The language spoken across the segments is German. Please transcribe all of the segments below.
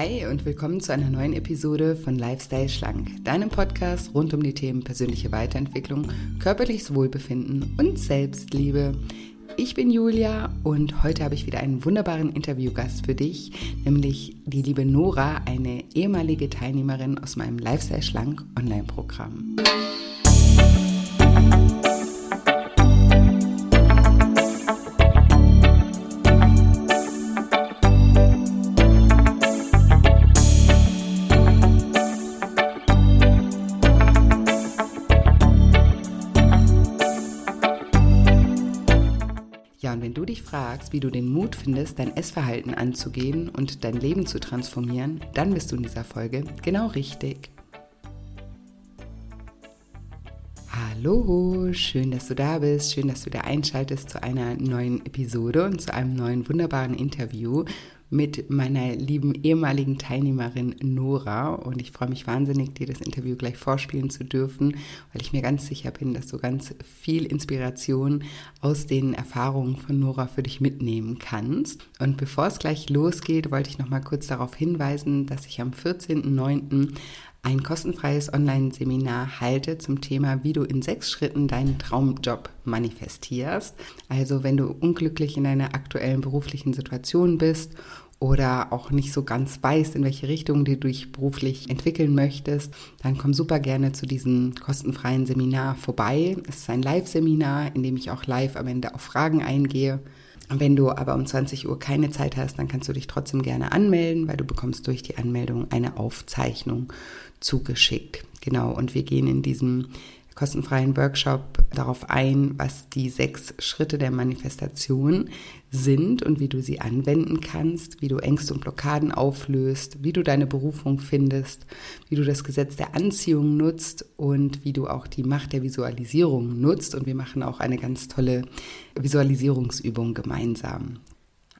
Hi und willkommen zu einer neuen Episode von Lifestyle Schlank, deinem Podcast rund um die Themen persönliche Weiterentwicklung, körperliches Wohlbefinden und Selbstliebe. Ich bin Julia und heute habe ich wieder einen wunderbaren Interviewgast für dich, nämlich die liebe Nora, eine ehemalige Teilnehmerin aus meinem Lifestyle Schlank Online-Programm. Dich fragst, wie du den Mut findest, dein Essverhalten anzugehen und dein Leben zu transformieren, dann bist du in dieser Folge genau richtig. Hallo, schön, dass du da bist, schön, dass du wieder einschaltest zu einer neuen Episode und zu einem neuen wunderbaren Interview mit meiner lieben ehemaligen Teilnehmerin Nora. Und ich freue mich wahnsinnig, dir das Interview gleich vorspielen zu dürfen, weil ich mir ganz sicher bin, dass du ganz viel Inspiration aus den Erfahrungen von Nora für dich mitnehmen kannst. Und bevor es gleich losgeht, wollte ich noch mal kurz darauf hinweisen, dass ich am 14.09 ein kostenfreies Online-Seminar halte zum Thema, wie du in sechs Schritten deinen Traumjob manifestierst. Also wenn du unglücklich in deiner aktuellen beruflichen Situation bist oder auch nicht so ganz weißt, in welche Richtung du dich beruflich entwickeln möchtest, dann komm super gerne zu diesem kostenfreien Seminar vorbei. Es ist ein Live-Seminar, in dem ich auch live am Ende auf Fragen eingehe. Wenn du aber um 20 Uhr keine Zeit hast, dann kannst du dich trotzdem gerne anmelden, weil du bekommst durch die Anmeldung eine Aufzeichnung zugeschickt. Genau, und wir gehen in diesem kostenfreien Workshop darauf ein, was die sechs Schritte der Manifestation sind und wie du sie anwenden kannst, wie du Ängste und Blockaden auflöst, wie du deine Berufung findest, wie du das Gesetz der Anziehung nutzt und wie du auch die Macht der Visualisierung nutzt. Und wir machen auch eine ganz tolle Visualisierungsübung gemeinsam.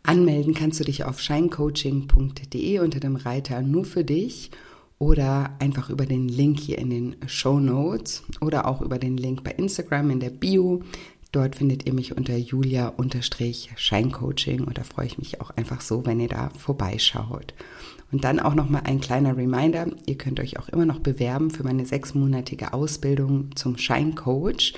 Anmelden kannst du dich auf shinecoaching.de unter dem Reiter nur für dich oder einfach über den Link hier in den Show Notes oder auch über den Link bei Instagram in der Bio. Dort findet ihr mich unter julia-scheincoaching und da freue ich mich auch einfach so, wenn ihr da vorbeischaut. Und dann auch nochmal ein kleiner Reminder, ihr könnt euch auch immer noch bewerben für meine sechsmonatige Ausbildung zum Scheincoach.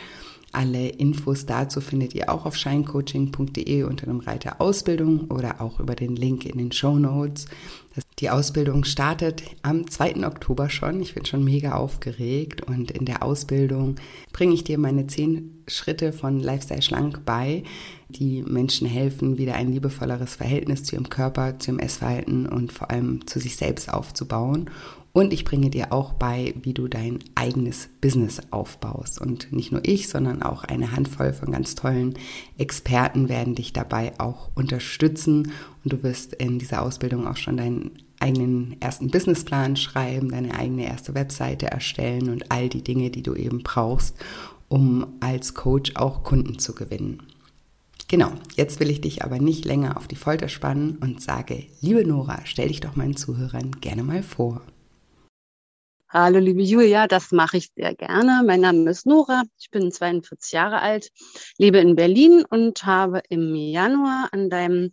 Alle Infos dazu findet ihr auch auf scheincoaching.de unter dem Reiter Ausbildung oder auch über den Link in den Show Notes. Die Ausbildung startet am 2. Oktober schon. Ich bin schon mega aufgeregt und in der Ausbildung bringe ich dir meine zehn Schritte von Lifestyle Schlank bei, die Menschen helfen, wieder ein liebevolleres Verhältnis zu ihrem Körper, zu ihrem Essverhalten und vor allem zu sich selbst aufzubauen und ich bringe dir auch bei, wie du dein eigenes Business aufbaust. Und nicht nur ich, sondern auch eine Handvoll von ganz tollen Experten werden dich dabei auch unterstützen. Und du wirst in dieser Ausbildung auch schon deinen eigenen ersten Businessplan schreiben, deine eigene erste Webseite erstellen und all die Dinge, die du eben brauchst, um als Coach auch Kunden zu gewinnen. Genau, jetzt will ich dich aber nicht länger auf die Folter spannen und sage, liebe Nora, stell dich doch meinen Zuhörern gerne mal vor. Hallo, liebe Julia, das mache ich sehr gerne. Mein Name ist Nora, ich bin 42 Jahre alt, lebe in Berlin und habe im Januar an deinem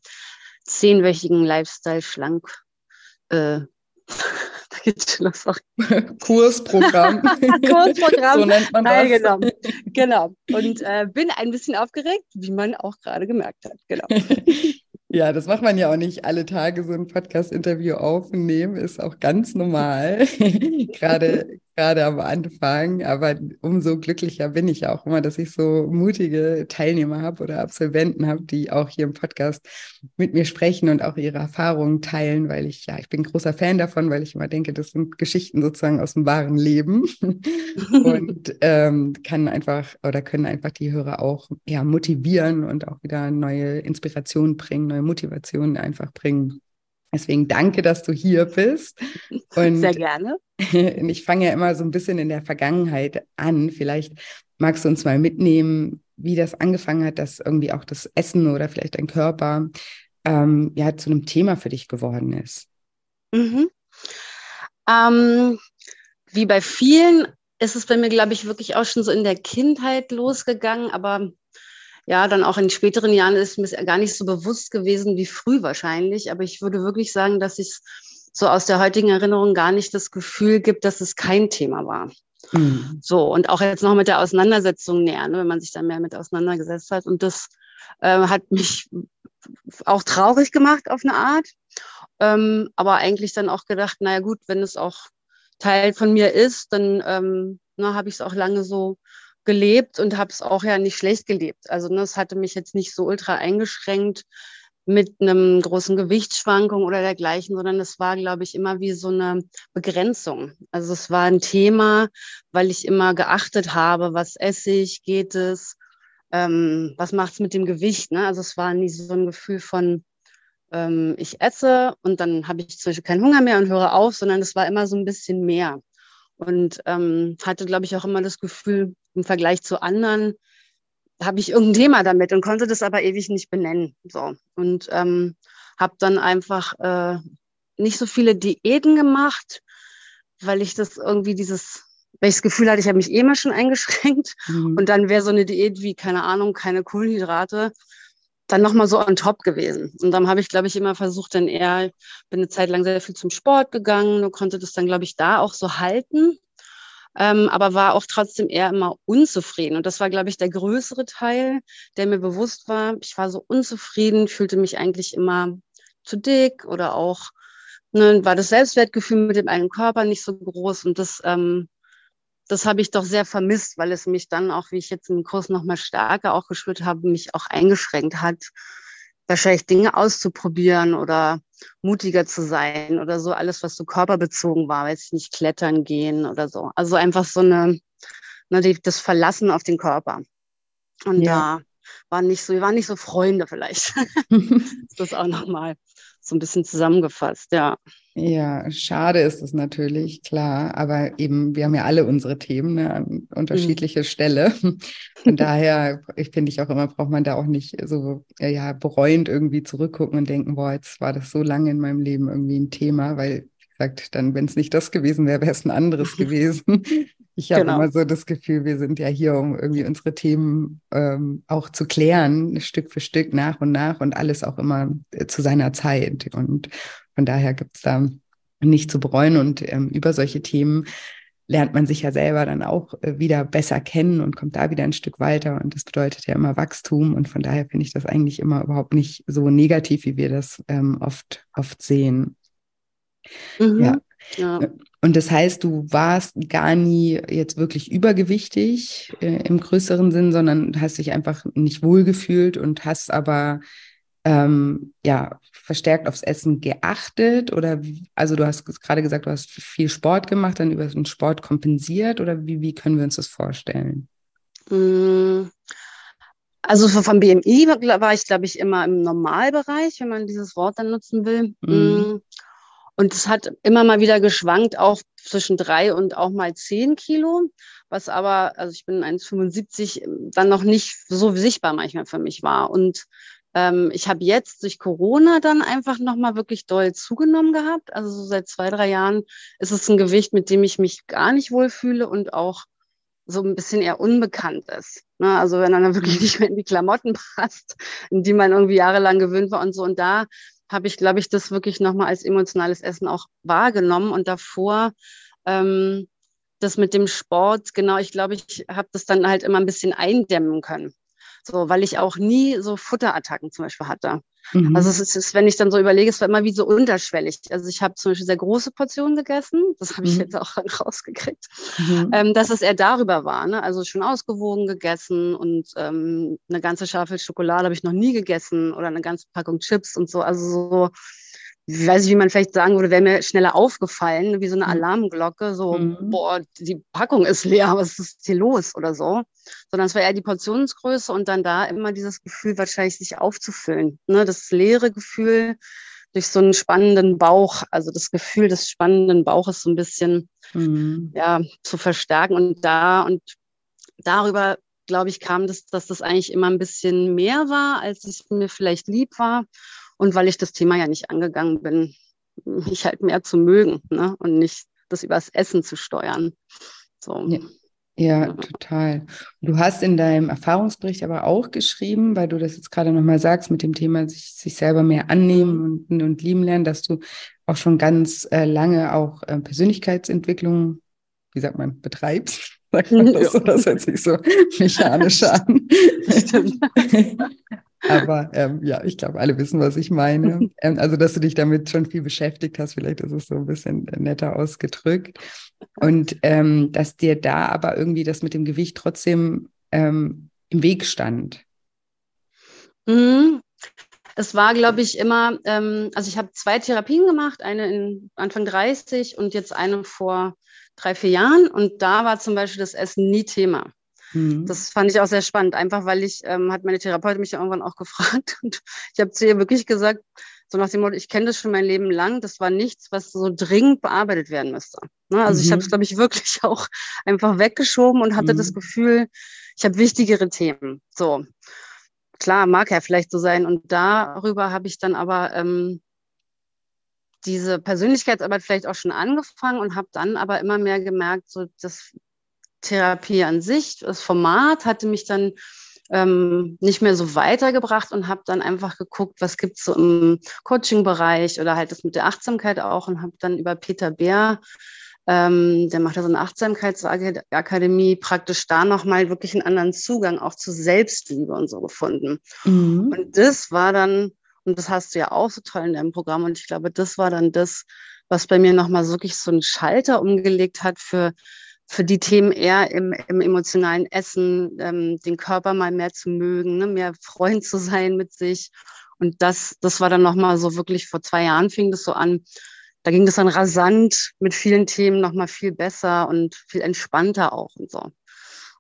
zehnwöchigen Lifestyle-Schlank äh, da geht's los, Kursprogramm. Kursprogramm. so nennt man das. Teilgenommen. Genau. Und äh, bin ein bisschen aufgeregt, wie man auch gerade gemerkt hat. Genau. Ja, das macht man ja auch nicht alle Tage so ein Podcast-Interview aufnehmen, ist auch ganz normal, gerade gerade am Anfang. Aber umso glücklicher bin ich auch immer, dass ich so mutige Teilnehmer habe oder Absolventen habe, die auch hier im Podcast mit mir sprechen und auch ihre Erfahrungen teilen, weil ich, ja, ich bin großer Fan davon, weil ich immer denke, das sind Geschichten sozusagen aus dem wahren Leben und ähm, kann einfach oder können einfach die Hörer auch ja, motivieren und auch wieder neue Inspiration bringen, neue Motivation einfach bringen. Deswegen danke, dass du hier bist. Und Sehr gerne. ich fange ja immer so ein bisschen in der Vergangenheit an. Vielleicht magst du uns mal mitnehmen, wie das angefangen hat, dass irgendwie auch das Essen oder vielleicht dein Körper ähm, ja zu einem Thema für dich geworden ist. Mhm. Ähm, wie bei vielen ist es bei mir, glaube ich, wirklich auch schon so in der Kindheit losgegangen, aber ja, dann auch in späteren Jahren ist mir gar nicht so bewusst gewesen wie früh wahrscheinlich. Aber ich würde wirklich sagen, dass ich es so aus der heutigen Erinnerung gar nicht das Gefühl gibt, dass es kein Thema war. Mhm. So, und auch jetzt noch mit der Auseinandersetzung näher, ne, wenn man sich da mehr mit auseinandergesetzt hat. Und das äh, hat mich auch traurig gemacht auf eine Art. Ähm, aber eigentlich dann auch gedacht, naja gut, wenn es auch Teil von mir ist, dann ähm, habe ich es auch lange so gelebt und habe es auch ja nicht schlecht gelebt. Also ne, es hatte mich jetzt nicht so ultra eingeschränkt mit einem großen Gewichtsschwankung oder dergleichen, sondern es war, glaube ich, immer wie so eine Begrenzung. Also es war ein Thema, weil ich immer geachtet habe, was esse ich, geht es, ähm, was macht es mit dem Gewicht. Ne? Also es war nie so ein Gefühl von, ähm, ich esse und dann habe ich zum Beispiel keinen Hunger mehr und höre auf, sondern es war immer so ein bisschen mehr. Und ähm, hatte, glaube ich, auch immer das Gefühl, im Vergleich zu anderen, habe ich irgendein Thema damit und konnte das aber ewig nicht benennen. So. Und ähm, habe dann einfach äh, nicht so viele Diäten gemacht, weil ich das irgendwie dieses, weil ich das Gefühl hatte, ich habe mich eh mal schon eingeschränkt. Mhm. Und dann wäre so eine Diät wie, keine Ahnung, keine Kohlenhydrate, dann nochmal so on top gewesen. Und dann habe ich, glaube ich, immer versucht, dann eher, bin eine Zeit lang sehr viel zum Sport gegangen und konnte das dann, glaube ich, da auch so halten ähm, aber war auch trotzdem eher immer unzufrieden. Und das war, glaube ich, der größere Teil, der mir bewusst war. Ich war so unzufrieden, fühlte mich eigentlich immer zu dick oder auch ne, war das Selbstwertgefühl mit dem eigenen Körper nicht so groß. Und das, ähm, das habe ich doch sehr vermisst, weil es mich dann auch, wie ich jetzt im Kurs noch mal stärker auch gespürt habe, mich auch eingeschränkt hat, wahrscheinlich Dinge auszuprobieren oder mutiger zu sein oder so, alles, was so körperbezogen war, weiß ich nicht, klettern gehen oder so. Also einfach so eine, ne, das Verlassen auf den Körper. Und ja. da waren nicht so, wir waren nicht so Freunde vielleicht. das auch nochmal so ein bisschen zusammengefasst, ja. Ja, schade ist es natürlich, klar. Aber eben, wir haben ja alle unsere Themen ne, an unterschiedliche mhm. Stelle. Von daher, ich finde ich auch immer, braucht man da auch nicht so ja, bereuend irgendwie zurückgucken und denken, boah, jetzt war das so lange in meinem Leben irgendwie ein Thema, weil, wie gesagt, dann, wenn es nicht das gewesen wäre, wäre es ein anderes gewesen. Ich habe genau. immer so das Gefühl, wir sind ja hier, um irgendwie unsere Themen ähm, auch zu klären, Stück für Stück, nach und nach und alles auch immer äh, zu seiner Zeit. Und von daher gibt es da nicht zu bereuen und ähm, über solche Themen lernt man sich ja selber dann auch äh, wieder besser kennen und kommt da wieder ein Stück weiter. Und das bedeutet ja immer Wachstum. Und von daher finde ich das eigentlich immer überhaupt nicht so negativ, wie wir das ähm, oft, oft sehen. Mhm. Ja. ja. Und das heißt, du warst gar nie jetzt wirklich übergewichtig äh, im größeren Sinn, sondern hast dich einfach nicht wohlgefühlt und hast aber ähm, ja verstärkt aufs Essen geachtet oder also du hast gerade gesagt, du hast viel Sport gemacht, dann über den Sport kompensiert oder wie, wie können wir uns das vorstellen? Mm, also vom BMI war ich, glaube ich, immer im Normalbereich, wenn man dieses Wort dann nutzen will. Mhm. Und es hat immer mal wieder geschwankt, auch zwischen drei und auch mal zehn Kilo, was aber, also ich bin 1,75, dann noch nicht so sichtbar manchmal für mich war. Und ähm, ich habe jetzt durch Corona dann einfach nochmal wirklich doll zugenommen gehabt. Also so seit zwei, drei Jahren ist es ein Gewicht, mit dem ich mich gar nicht wohlfühle und auch so ein bisschen eher unbekannt ist. Ne? Also wenn dann wirklich nicht mehr in die Klamotten passt, in die man irgendwie jahrelang gewöhnt war und so. Und da habe ich, glaube ich, das wirklich nochmal als emotionales Essen auch wahrgenommen. Und davor ähm, das mit dem Sport, genau, ich glaube, ich habe das dann halt immer ein bisschen eindämmen können. So, weil ich auch nie so Futterattacken zum Beispiel hatte. Mhm. Also es ist, wenn ich dann so überlege, es war immer wie so unterschwellig. Also ich habe zum Beispiel sehr große Portionen gegessen, das habe ich mhm. jetzt auch rausgekriegt, mhm. ähm, dass es eher darüber war. Ne? Also schon ausgewogen gegessen und ähm, eine ganze Schafel Schokolade habe ich noch nie gegessen oder eine ganze Packung Chips und so. Also so weiß nicht, wie man vielleicht sagen würde, wäre mir schneller aufgefallen, wie so eine mhm. Alarmglocke, so, mhm. boah, die Packung ist leer, was ist hier los oder so. Sondern es war eher die Portionsgröße und dann da immer dieses Gefühl, wahrscheinlich sich aufzufüllen. Ne? Das leere Gefühl durch so einen spannenden Bauch, also das Gefühl des spannenden Bauches so ein bisschen mhm. ja, zu verstärken. Und da und darüber, glaube ich, kam das, dass das eigentlich immer ein bisschen mehr war, als es mir vielleicht lieb war. Und weil ich das Thema ja nicht angegangen bin, mich halt mehr zu mögen ne? und nicht das übers Essen zu steuern. So. Ja. Ja, total. Du hast in deinem Erfahrungsbericht aber auch geschrieben, weil du das jetzt gerade nochmal sagst, mit dem Thema sich, sich selber mehr annehmen und, und lieben lernen, dass du auch schon ganz äh, lange auch äh, Persönlichkeitsentwicklung, wie sagt man, betreibst. Sagt man das, ja. das hört sich so mechanisch an. Stimmt. Aber ähm, ja, ich glaube, alle wissen, was ich meine. ähm, also, dass du dich damit schon viel beschäftigt hast, vielleicht ist es so ein bisschen netter ausgedrückt. Und ähm, dass dir da aber irgendwie das mit dem Gewicht trotzdem ähm, im Weg stand. Mhm. Es war, glaube ich, immer, ähm, also ich habe zwei Therapien gemacht, eine in Anfang 30 und jetzt eine vor drei, vier Jahren. Und da war zum Beispiel das Essen nie Thema. Mhm. Das fand ich auch sehr spannend, einfach weil ich, ähm, hat meine Therapeutin mich ja irgendwann auch gefragt und ich habe zu ihr wirklich gesagt, so nach dem Motto, ich kenne das schon mein Leben lang, das war nichts, was so dringend bearbeitet werden müsste. Ne? Also mhm. ich habe es, glaube ich, wirklich auch einfach weggeschoben und hatte mhm. das Gefühl, ich habe wichtigere Themen. So, klar, mag ja vielleicht so sein. Und darüber habe ich dann aber ähm, diese Persönlichkeitsarbeit vielleicht auch schon angefangen und habe dann aber immer mehr gemerkt, so das Therapie an sich, das Format hatte mich dann ähm, nicht mehr so weitergebracht und habe dann einfach geguckt, was gibt es so im Coaching-Bereich oder halt das mit der Achtsamkeit auch und habe dann über Peter Bär, ähm, der macht ja so eine Achtsamkeitsakademie, praktisch da nochmal wirklich einen anderen Zugang auch zu Selbstliebe und so gefunden. Mhm. Und das war dann, und das hast du ja auch so toll in deinem Programm und ich glaube, das war dann das, was bei mir nochmal wirklich so einen Schalter umgelegt hat für für die Themen eher im, im emotionalen Essen, ähm, den Körper mal mehr zu mögen, ne, mehr Freund zu sein mit sich. Und das, das war dann nochmal so wirklich vor zwei Jahren fing das so an. Da ging das dann rasant mit vielen Themen nochmal viel besser und viel entspannter auch und so.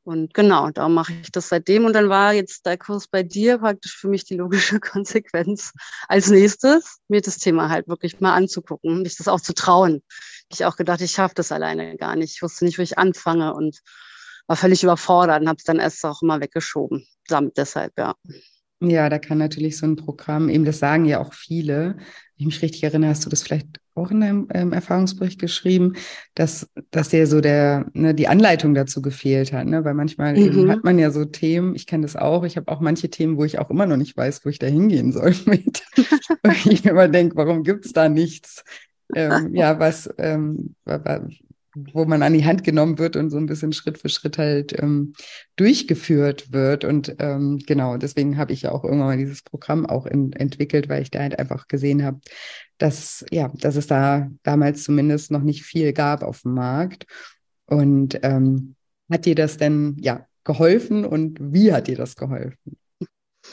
Und genau, da mache ich das seitdem. Und dann war jetzt der Kurs bei dir praktisch für mich die logische Konsequenz als nächstes, mir das Thema halt wirklich mal anzugucken, mich das auch zu trauen. Ich auch gedacht, ich schaffe das alleine gar nicht. Ich wusste nicht, wo ich anfange und war völlig überfordert und habe es dann erst auch immer weggeschoben. Damit deshalb, ja. Ja, da kann natürlich so ein Programm, eben das sagen ja auch viele, wenn ich mich richtig erinnere, hast du das vielleicht auch in deinem ähm, Erfahrungsbericht geschrieben, dass, dass dir so der, ne, die Anleitung dazu gefehlt hat, ne? Weil manchmal mhm. hat man ja so Themen, ich kenne das auch, ich habe auch manche Themen, wo ich auch immer noch nicht weiß, wo ich da hingehen soll mit. ich mir immer denke, warum gibt es da nichts? Ähm, ja, was, ähm, wo man an die Hand genommen wird und so ein bisschen Schritt für Schritt halt ähm, durchgeführt wird. Und ähm, genau, deswegen habe ich ja auch irgendwann mal dieses Programm auch in, entwickelt, weil ich da halt einfach gesehen habe, dass, ja, dass es da damals zumindest noch nicht viel gab auf dem Markt. Und ähm, hat dir das denn ja geholfen und wie hat dir das geholfen?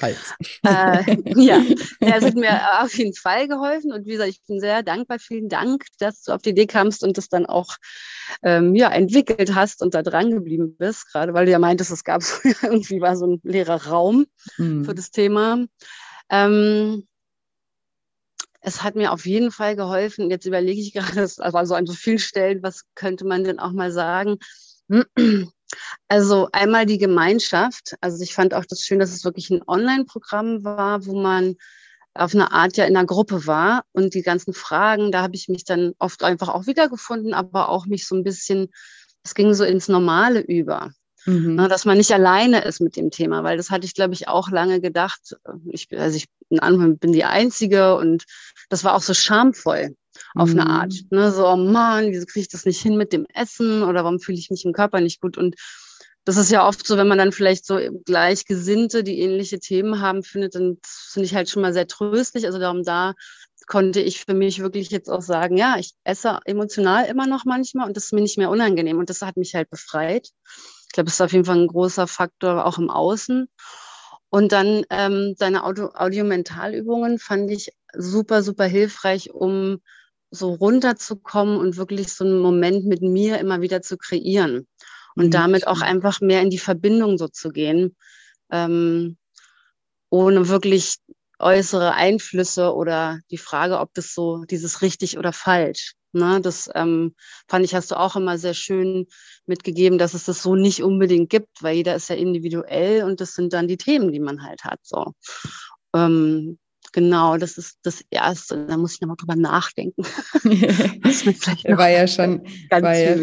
Hals. Äh, ja, es hat mir auf jeden Fall geholfen und wie gesagt, ich bin sehr dankbar. Vielen Dank, dass du auf die Idee kamst und das dann auch ähm, ja, entwickelt hast und da dran geblieben bist, gerade weil du ja meintest, es gab so, irgendwie war so ein leerer Raum mhm. für das Thema. Ähm, es hat mir auf jeden Fall geholfen. Jetzt überlege ich gerade, also an so vielen Stellen, was könnte man denn auch mal sagen? Also einmal die Gemeinschaft. Also ich fand auch das schön, dass es wirklich ein Online-Programm war, wo man auf eine Art ja in einer Gruppe war und die ganzen Fragen, da habe ich mich dann oft einfach auch wiedergefunden, aber auch mich so ein bisschen, es ging so ins Normale über. Mhm. Ne, dass man nicht alleine ist mit dem Thema, weil das hatte ich, glaube ich, auch lange gedacht. Ich, also ich bin die Einzige und das war auch so schamvoll auf mhm. eine Art. Mhm. Ne? So, oh Mann, wieso kriege ich das nicht hin mit dem Essen oder warum fühle ich mich im Körper nicht gut? Und das ist ja oft so, wenn man dann vielleicht so Gleichgesinnte, die ähnliche Themen haben, findet, dann finde ich halt schon mal sehr tröstlich. Also darum da konnte ich für mich wirklich jetzt auch sagen, ja, ich esse emotional immer noch manchmal und das ist mir nicht mehr unangenehm und das hat mich halt befreit. Ich glaube, das ist auf jeden Fall ein großer Faktor auch im Außen. Und dann ähm, deine Audio-Mentalübungen fand ich super, super hilfreich, um so runterzukommen und wirklich so einen Moment mit mir immer wieder zu kreieren und mhm. damit auch einfach mehr in die Verbindung so zu gehen, ähm, ohne wirklich äußere Einflüsse oder die Frage, ob das so dieses richtig oder falsch. Ne, das ähm, fand ich, hast du auch immer sehr schön mitgegeben, dass es das so nicht unbedingt gibt, weil jeder ist ja individuell und das sind dann die Themen, die man halt hat. So. Ähm, Genau, das ist das Erste. Da muss ich nochmal drüber nachdenken. das war ja schon, war ja,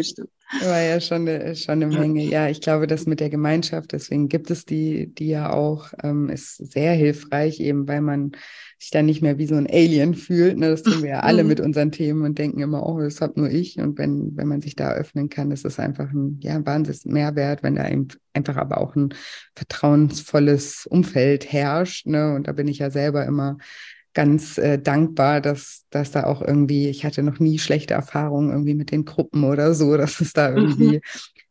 War ja schon eine, schon eine Menge. Ja, ich glaube, das mit der Gemeinschaft, deswegen gibt es die, die ja auch, ähm, ist sehr hilfreich, eben weil man sich dann nicht mehr wie so ein Alien fühlt. Ne? Das tun wir ja alle mhm. mit unseren Themen und denken immer, oh, das habe nur ich. Und wenn, wenn man sich da öffnen kann, ist es einfach ein, ja, ein Wahnsinns Mehrwert, wenn da eben einfach aber auch ein vertrauensvolles Umfeld herrscht. Ne? Und da bin ich ja selber immer ganz äh, dankbar, dass, dass da auch irgendwie, ich hatte noch nie schlechte Erfahrungen irgendwie mit den Gruppen oder so, dass es da irgendwie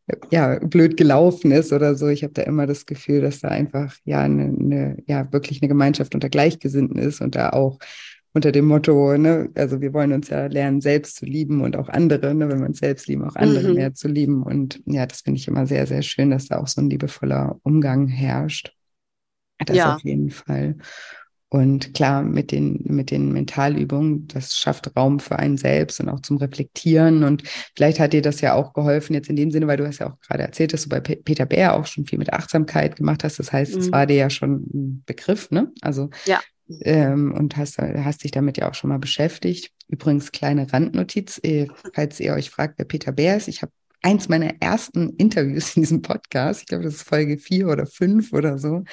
mhm. ja blöd gelaufen ist oder so. Ich habe da immer das Gefühl, dass da einfach ja eine, eine, ja wirklich eine Gemeinschaft unter Gleichgesinnten ist und da auch unter dem Motto, ne, also wir wollen uns ja lernen, selbst zu lieben und auch andere, ne, wenn wir uns selbst lieben, auch andere mhm. mehr zu lieben. Und ja, das finde ich immer sehr, sehr schön, dass da auch so ein liebevoller Umgang herrscht. Das ja. auf jeden Fall. Und klar, mit den, mit den Mentalübungen, das schafft Raum für einen selbst und auch zum Reflektieren. Und vielleicht hat dir das ja auch geholfen, jetzt in dem Sinne, weil du hast ja auch gerade erzählt, dass du bei Peter Bär auch schon viel mit Achtsamkeit gemacht hast. Das heißt, es mhm. war dir ja schon ein Begriff, ne? Also ja. Ähm, und hast, hast dich damit ja auch schon mal beschäftigt. Übrigens, kleine Randnotiz, äh, falls ihr euch fragt, wer Peter Bär ist. Ich habe eins meiner ersten Interviews in diesem Podcast, ich glaube, das ist Folge vier oder fünf oder so,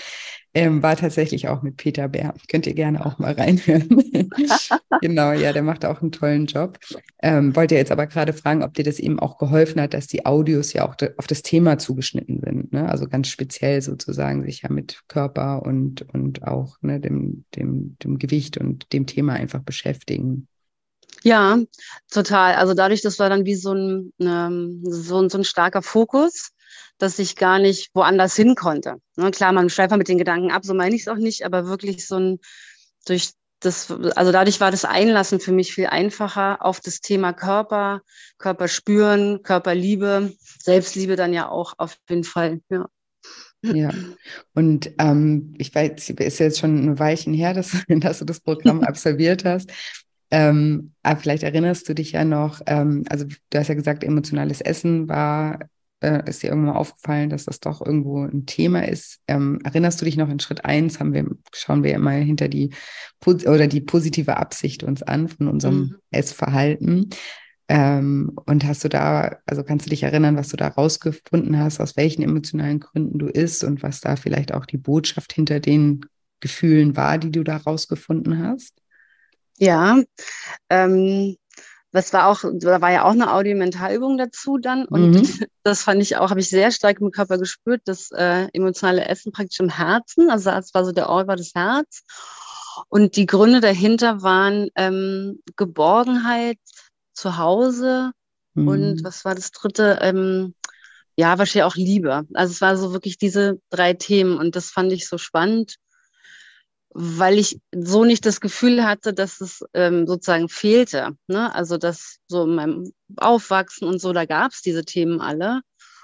ähm, war tatsächlich auch mit Peter Bär. Könnt ihr gerne auch mal reinhören. genau, ja, der macht auch einen tollen Job. Ähm, wollte jetzt aber gerade fragen, ob dir das eben auch geholfen hat, dass die Audios ja auch auf das Thema zugeschnitten sind. Ne? Also ganz speziell sozusagen sich ja mit Körper und, und auch ne, dem, dem, dem Gewicht und dem Thema einfach beschäftigen. Ja, total. Also dadurch, das war dann wie so ein, ähm, so, so ein starker Fokus, dass ich gar nicht woanders hin konnte. Ne, klar, man schweift mit den Gedanken ab, so meine ich es auch nicht, aber wirklich so ein, durch das, also dadurch war das Einlassen für mich viel einfacher auf das Thema Körper, Körper spüren, Körperliebe, Selbstliebe dann ja auch auf jeden Fall, ja. Ja, und ähm, ich weiß, es ist jetzt schon ein Weilchen her, dass, dass du das Programm absolviert hast. Ähm, aber vielleicht erinnerst du dich ja noch, ähm, also du hast ja gesagt, emotionales Essen war, äh, ist dir irgendwann aufgefallen, dass das doch irgendwo ein Thema ist. Ähm, erinnerst du dich noch in Schritt eins haben wir, schauen wir immer hinter die oder die positive Absicht uns an von unserem mhm. Essverhalten. Ähm, und hast du da, also kannst du dich erinnern, was du da rausgefunden hast, aus welchen emotionalen Gründen du isst und was da vielleicht auch die Botschaft hinter den Gefühlen war, die du da rausgefunden hast? Ja, ähm, das war auch, da war ja auch eine Audiomentalübung dazu dann. Und mhm. das fand ich auch, habe ich sehr stark im Körper gespürt, das äh, emotionale Essen praktisch im Herzen. Also es war so der Ort war das Herz. Und die Gründe dahinter waren ähm, Geborgenheit zu Hause mhm. und was war das dritte? Ähm, ja, wahrscheinlich auch Liebe. Also es war so wirklich diese drei Themen und das fand ich so spannend weil ich so nicht das Gefühl hatte, dass es ähm, sozusagen fehlte. Ne? Also dass so in meinem Aufwachsen und so, da gab es diese Themen alle.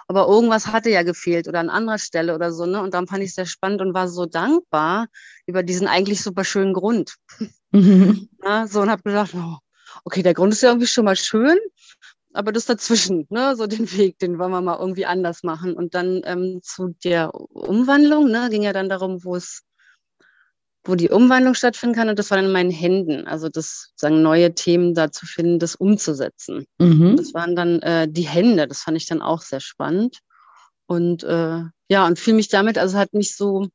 Aber irgendwas hatte ja gefehlt oder an anderer Stelle oder so. Ne? Und dann fand ich es sehr spannend und war so dankbar über diesen eigentlich super schönen Grund. Mhm. Ja, so und habe gedacht, oh, okay, der Grund ist ja irgendwie schon mal schön, aber das dazwischen, ne, so den Weg, den wollen wir mal irgendwie anders machen. Und dann ähm, zu der Umwandlung, ne, ging ja dann darum, wo es wo die Umwandlung stattfinden kann. Und das war dann in meinen Händen. Also das sagen neue Themen da zu finden, das umzusetzen. Mhm. Das waren dann äh, die Hände. Das fand ich dann auch sehr spannend. Und äh, ja, und fühle mich damit, also hat mich so,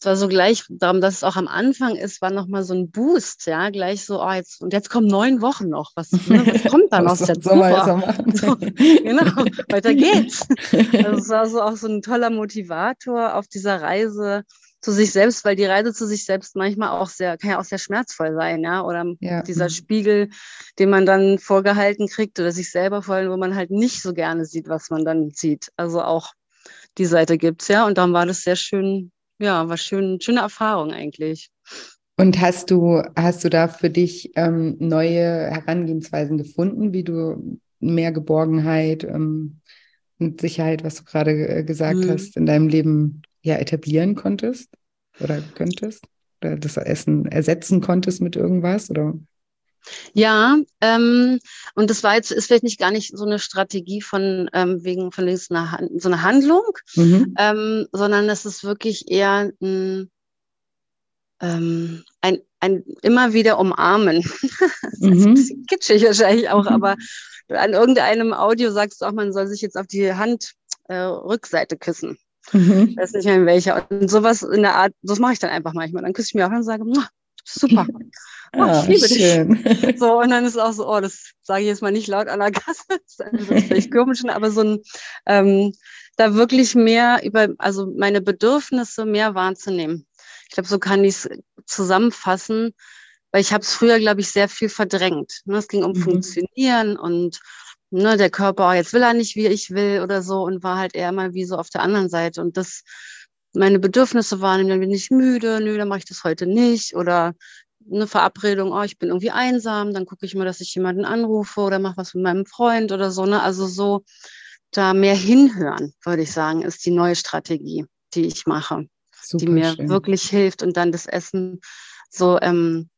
es war so gleich, darum, dass es auch am Anfang ist, war nochmal so ein Boost, ja, gleich so, oh, jetzt, und jetzt kommen neun Wochen noch. Was, ne, was kommt da noch? Was jetzt super. So, genau, weiter geht's. Also es war so auch so ein toller Motivator auf dieser Reise, zu sich selbst, weil die Reise zu sich selbst manchmal auch sehr, kann ja auch sehr schmerzvoll sein, ja, oder ja. dieser mhm. Spiegel, den man dann vorgehalten kriegt oder sich selber vor allem, wo man halt nicht so gerne sieht, was man dann sieht. Also auch die Seite gibt's, ja, und dann war das sehr schön, ja, war schön, schöne Erfahrung eigentlich. Und hast du, hast du da für dich ähm, neue Herangehensweisen gefunden, wie du mehr Geborgenheit ähm, und Sicherheit, was du gerade äh, gesagt mhm. hast, in deinem Leben ja etablieren konntest oder könntest? Oder das Essen ersetzen konntest mit irgendwas? Oder? Ja, ähm, und das war jetzt, ist vielleicht nicht gar nicht so eine Strategie von ähm, wegen von links einer, so eine Handlung, mhm. ähm, sondern es ist wirklich eher ein, ähm, ein, ein immer wieder umarmen. das ist mhm. ein bisschen kitschig wahrscheinlich auch, aber an irgendeinem Audio sagst du auch, man soll sich jetzt auf die Handrückseite äh, küssen. Mhm. Ich weiß nicht mehr in welcher. Und sowas in der Art, das mache ich dann einfach manchmal. Dann küsse ich mir auch und sage, super. Oh, ja, ich liebe schön. dich. So, und dann ist auch so, oh, das sage ich jetzt mal nicht laut an der Gasse, das ist vielleicht komisch, aber so ein, ähm, da wirklich mehr über, also meine Bedürfnisse mehr wahrzunehmen. Ich glaube, so kann ich es zusammenfassen, weil ich habe es früher, glaube ich, sehr viel verdrängt. Ne? Es ging um mhm. Funktionieren und ne, der Körper, oh, jetzt will er nicht, wie ich will oder so und war halt eher mal wie so auf der anderen Seite. Und das, meine Bedürfnisse waren, dann bin ich müde, nö, dann mache ich das heute nicht oder eine Verabredung, oh, ich bin irgendwie einsam, dann gucke ich mal, dass ich jemanden anrufe oder mache was mit meinem Freund oder so. Ne? Also so da mehr hinhören, würde ich sagen, ist die neue Strategie, die ich mache, Super die mir schön. wirklich hilft und dann das Essen so ähm,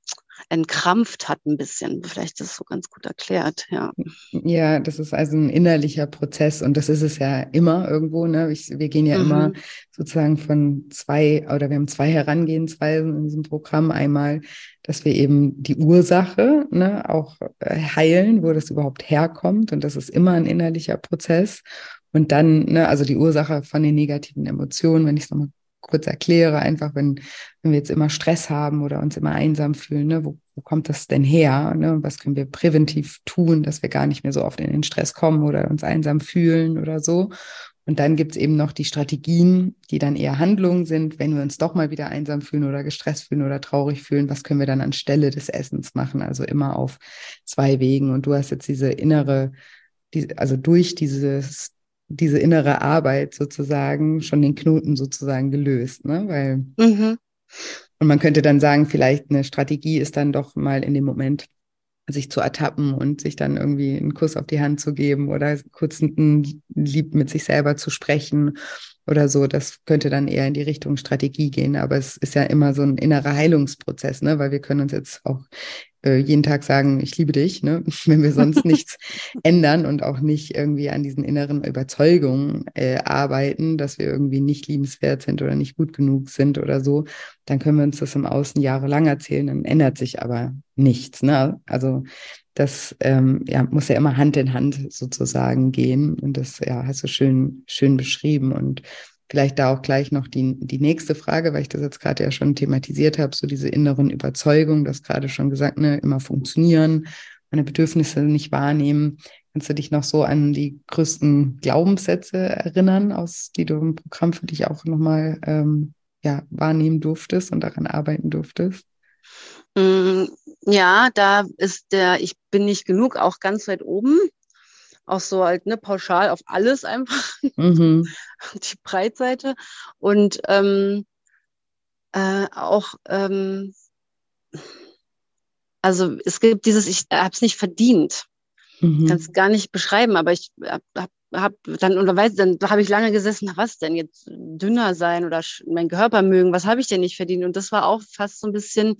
entkrampft hat ein bisschen. Vielleicht ist es so ganz gut erklärt, ja. Ja, das ist also ein innerlicher Prozess und das ist es ja immer irgendwo. Ne? Ich, wir gehen ja mhm. immer sozusagen von zwei oder wir haben zwei Herangehensweisen in diesem Programm. Einmal, dass wir eben die Ursache ne, auch äh, heilen, wo das überhaupt herkommt und das ist immer ein innerlicher Prozess. Und dann, ne, also die Ursache von den negativen Emotionen, wenn ich es nochmal kurz erkläre, einfach wenn, wenn wir jetzt immer Stress haben oder uns immer einsam fühlen, ne, wo, wo kommt das denn her? Ne? Was können wir präventiv tun, dass wir gar nicht mehr so oft in den Stress kommen oder uns einsam fühlen oder so? Und dann gibt es eben noch die Strategien, die dann eher Handlungen sind, wenn wir uns doch mal wieder einsam fühlen oder gestresst fühlen oder traurig fühlen, was können wir dann anstelle des Essens machen? Also immer auf zwei Wegen. Und du hast jetzt diese innere, die, also durch dieses diese innere Arbeit sozusagen schon den Knoten sozusagen gelöst, ne? Weil mhm. und man könnte dann sagen, vielleicht eine Strategie ist dann doch mal in dem Moment sich zu ertappen und sich dann irgendwie einen Kuss auf die Hand zu geben oder kurz ein Lieb mit sich selber zu sprechen oder so. Das könnte dann eher in die Richtung Strategie gehen. Aber es ist ja immer so ein innerer Heilungsprozess, ne? weil wir können uns jetzt auch äh, jeden Tag sagen, ich liebe dich, ne? wenn wir sonst nichts ändern und auch nicht irgendwie an diesen inneren Überzeugungen äh, arbeiten, dass wir irgendwie nicht liebenswert sind oder nicht gut genug sind oder so, dann können wir uns das im Außen jahrelang erzählen, dann ändert sich aber nichts. Ne? Also das ähm, ja, muss ja immer Hand in Hand sozusagen gehen und das ja, hast du schön, schön beschrieben und Vielleicht da auch gleich noch die, die nächste Frage, weil ich das jetzt gerade ja schon thematisiert habe, so diese inneren Überzeugungen, das gerade schon gesagt, ne, immer funktionieren, meine Bedürfnisse nicht wahrnehmen. Kannst du dich noch so an die größten Glaubenssätze erinnern, aus die du im Programm für dich auch nochmal ähm, ja, wahrnehmen durftest und daran arbeiten durftest? Mm, ja, da ist der Ich bin nicht genug auch ganz weit oben auch so halt ne, pauschal auf alles einfach, mhm. die Breitseite. Und ähm, äh, auch, ähm, also es gibt dieses, ich habe es nicht verdient. Mhm. Kann es gar nicht beschreiben, aber ich habe hab, hab dann, oder weiß, dann habe ich lange gesessen, na, was denn jetzt dünner sein oder mein Körper mögen, was habe ich denn nicht verdient? Und das war auch fast so ein bisschen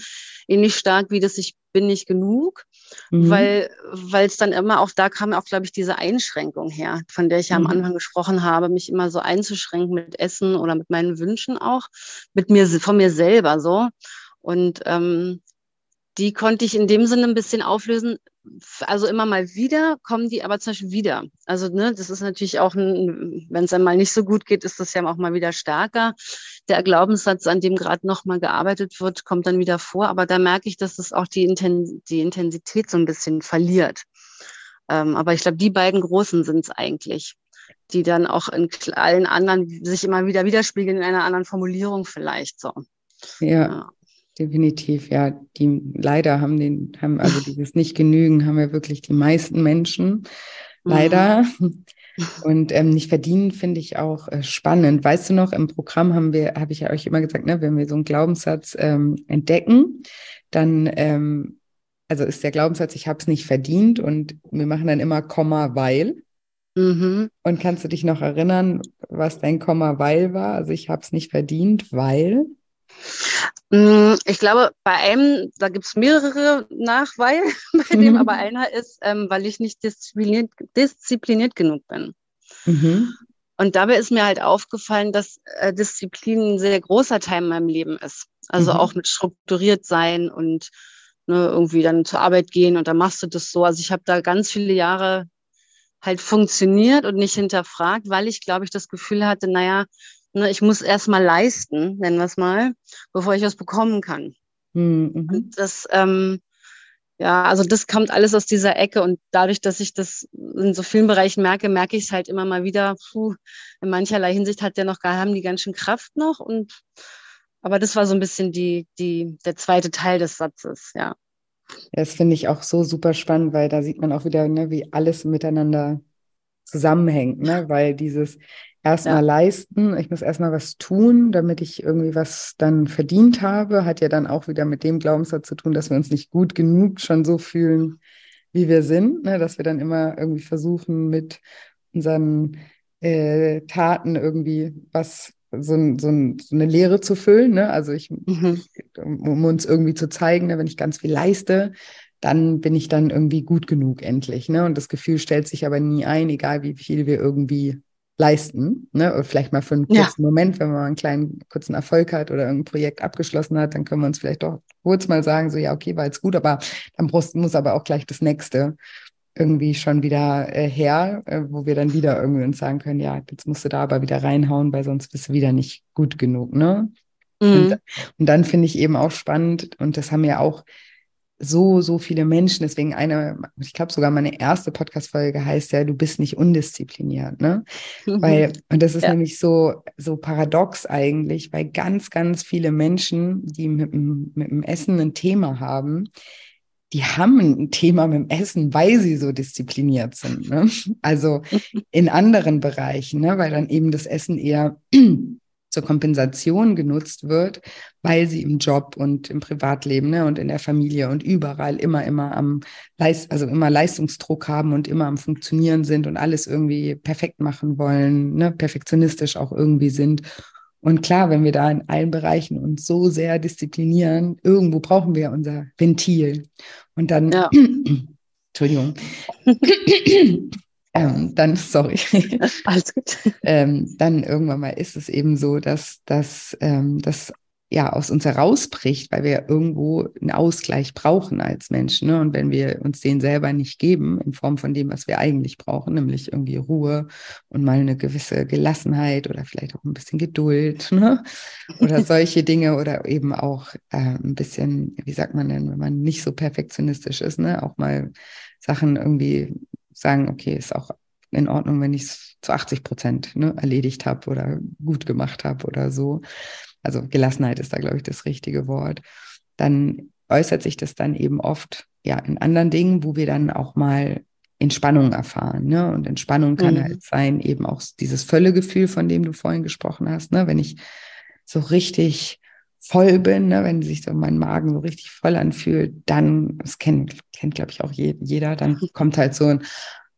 ähnlich stark wie das, ich bin nicht genug mhm. weil weil es dann immer auch da kam auch glaube ich diese Einschränkung her, von der ich ja mhm. am Anfang gesprochen habe, mich immer so einzuschränken mit Essen oder mit meinen Wünschen auch, mit mir von mir selber so und ähm, die konnte ich in dem Sinne ein bisschen auflösen. Also immer mal wieder kommen die aber zum Beispiel wieder. Also ne, das ist natürlich auch, wenn es einmal nicht so gut geht, ist das ja auch mal wieder stärker. Der Glaubenssatz, an dem gerade noch mal gearbeitet wird, kommt dann wieder vor. Aber da merke ich, dass es auch die, Inten die Intensität so ein bisschen verliert. Ähm, aber ich glaube, die beiden Großen sind es eigentlich, die dann auch in allen anderen sich immer wieder widerspiegeln in einer anderen Formulierung vielleicht so. ja. ja. Definitiv, ja. Die leider haben den, haben also dieses Nicht-Genügen haben wir wirklich die meisten Menschen. Leider. Mhm. Und ähm, nicht verdienen finde ich auch äh, spannend. Weißt du noch, im Programm haben wir, habe ich ja euch immer gesagt, ne, wenn wir so einen Glaubenssatz ähm, entdecken, dann ähm, also ist der Glaubenssatz, ich habe es nicht verdient und wir machen dann immer Komma, weil. Mhm. Und kannst du dich noch erinnern, was dein Komma, weil war? Also ich habe es nicht verdient, weil. Mm, ich glaube, bei einem, da gibt es mehrere Nachweil bei dem, mhm. aber einer ist, ähm, weil ich nicht diszipliniert, diszipliniert genug bin. Mhm. Und dabei ist mir halt aufgefallen, dass äh, Disziplin ein sehr großer Teil in meinem Leben ist. Also mhm. auch mit strukturiert sein und ne, irgendwie dann zur Arbeit gehen und dann machst du das so. Also ich habe da ganz viele Jahre halt funktioniert und nicht hinterfragt, weil ich, glaube ich, das Gefühl hatte, naja, ne, ich muss erst mal leisten, nennen wir es mal, bevor ich was bekommen kann. Mhm. Und das, ähm, ja, also das kommt alles aus dieser Ecke und dadurch, dass ich das in so vielen Bereichen merke, merke ich es halt immer mal wieder, puh, in mancherlei Hinsicht hat der noch gar, haben die ganz schön Kraft noch und aber das war so ein bisschen die, die, der zweite Teil des Satzes, ja. Das finde ich auch so super spannend, weil da sieht man auch wieder, ne, wie alles miteinander zusammenhängt, ne? Weil dieses erstmal ja. leisten, ich muss erstmal was tun, damit ich irgendwie was dann verdient habe, hat ja dann auch wieder mit dem Glaubenssatz zu tun, dass wir uns nicht gut genug schon so fühlen, wie wir sind, ne? dass wir dann immer irgendwie versuchen, mit unseren äh, Taten irgendwie was so, so, so, eine Lehre zu füllen. Ne? Also ich, mhm. um uns irgendwie zu zeigen, ne? wenn ich ganz viel leiste, dann bin ich dann irgendwie gut genug endlich. Ne? Und das Gefühl stellt sich aber nie ein, egal wie viel wir irgendwie leisten. Ne? Oder vielleicht mal für einen kurzen ja. Moment, wenn man einen kleinen kurzen Erfolg hat oder irgendein Projekt abgeschlossen hat, dann können wir uns vielleicht doch kurz mal sagen, so ja, okay, war jetzt gut, aber dann muss aber auch gleich das nächste irgendwie schon wieder äh, her, äh, wo wir dann wieder irgendwie uns sagen können, ja, jetzt musst du da aber wieder reinhauen, weil sonst bist du wieder nicht gut genug, ne? Mhm. Und, und, dann finde ich eben auch spannend, und das haben ja auch so, so viele Menschen, deswegen eine, ich glaube sogar meine erste Podcast-Folge heißt ja, du bist nicht undiszipliniert, ne? Mhm. Weil, und das ist ja. nämlich so, so paradox eigentlich, weil ganz, ganz viele Menschen, die mit, mit dem Essen ein Thema haben, die haben ein Thema mit dem Essen, weil sie so diszipliniert sind. Ne? Also in anderen Bereichen, ne? weil dann eben das Essen eher zur Kompensation genutzt wird, weil sie im Job und im Privatleben ne, und in der Familie und überall immer, immer am Leist also immer Leistungsdruck haben und immer am Funktionieren sind und alles irgendwie perfekt machen wollen, ne, perfektionistisch auch irgendwie sind und klar, wenn wir da in allen Bereichen uns so sehr disziplinieren, irgendwo brauchen wir unser Ventil. Und dann, ja. Entschuldigung, ähm, dann, sorry, Alles gut. ähm, dann irgendwann mal ist es eben so, dass, dass, ähm, dass ja aus uns herausbricht, weil wir irgendwo einen Ausgleich brauchen als Menschen. Ne? Und wenn wir uns den selber nicht geben, in Form von dem, was wir eigentlich brauchen, nämlich irgendwie Ruhe und mal eine gewisse Gelassenheit oder vielleicht auch ein bisschen Geduld ne? oder solche Dinge oder eben auch äh, ein bisschen, wie sagt man denn, wenn man nicht so perfektionistisch ist, ne? auch mal Sachen irgendwie sagen, okay, ist auch in Ordnung, wenn ich es zu 80 Prozent ne, erledigt habe oder gut gemacht habe oder so also Gelassenheit ist da, glaube ich, das richtige Wort, dann äußert sich das dann eben oft ja in anderen Dingen, wo wir dann auch mal Entspannung erfahren. Ne? Und Entspannung kann mhm. halt sein, eben auch dieses Völlegefühl, von dem du vorhin gesprochen hast. Ne? Wenn ich so richtig voll bin, ne? wenn sich so mein Magen so richtig voll anfühlt, dann, das kennt, kennt glaube ich, auch jeder, dann kommt halt so ein,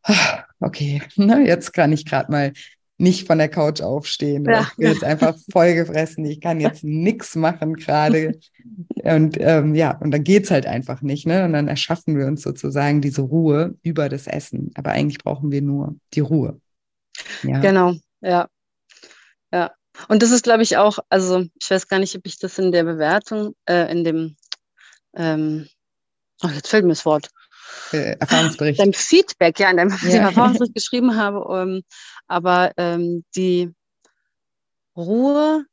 ah, okay, ne? jetzt kann ich gerade mal nicht von der Couch aufstehen. Ja. Ich bin jetzt einfach vollgefressen. Ich kann jetzt nichts machen gerade. Und ähm, ja, und dann geht's halt einfach nicht. Ne? Und dann erschaffen wir uns sozusagen diese Ruhe über das Essen. Aber eigentlich brauchen wir nur die Ruhe. Ja. Genau, ja. Und das ist, glaube ich, auch, also ich weiß gar nicht, ob ich das in der Bewertung, äh, in dem, ähm, oh, jetzt fällt mir das Wort, äh, Erfahrungsbericht. Dein Feedback, ja, in deinem ja. Erfahrungsbericht geschrieben habe. Ähm, aber ähm, die Ruhe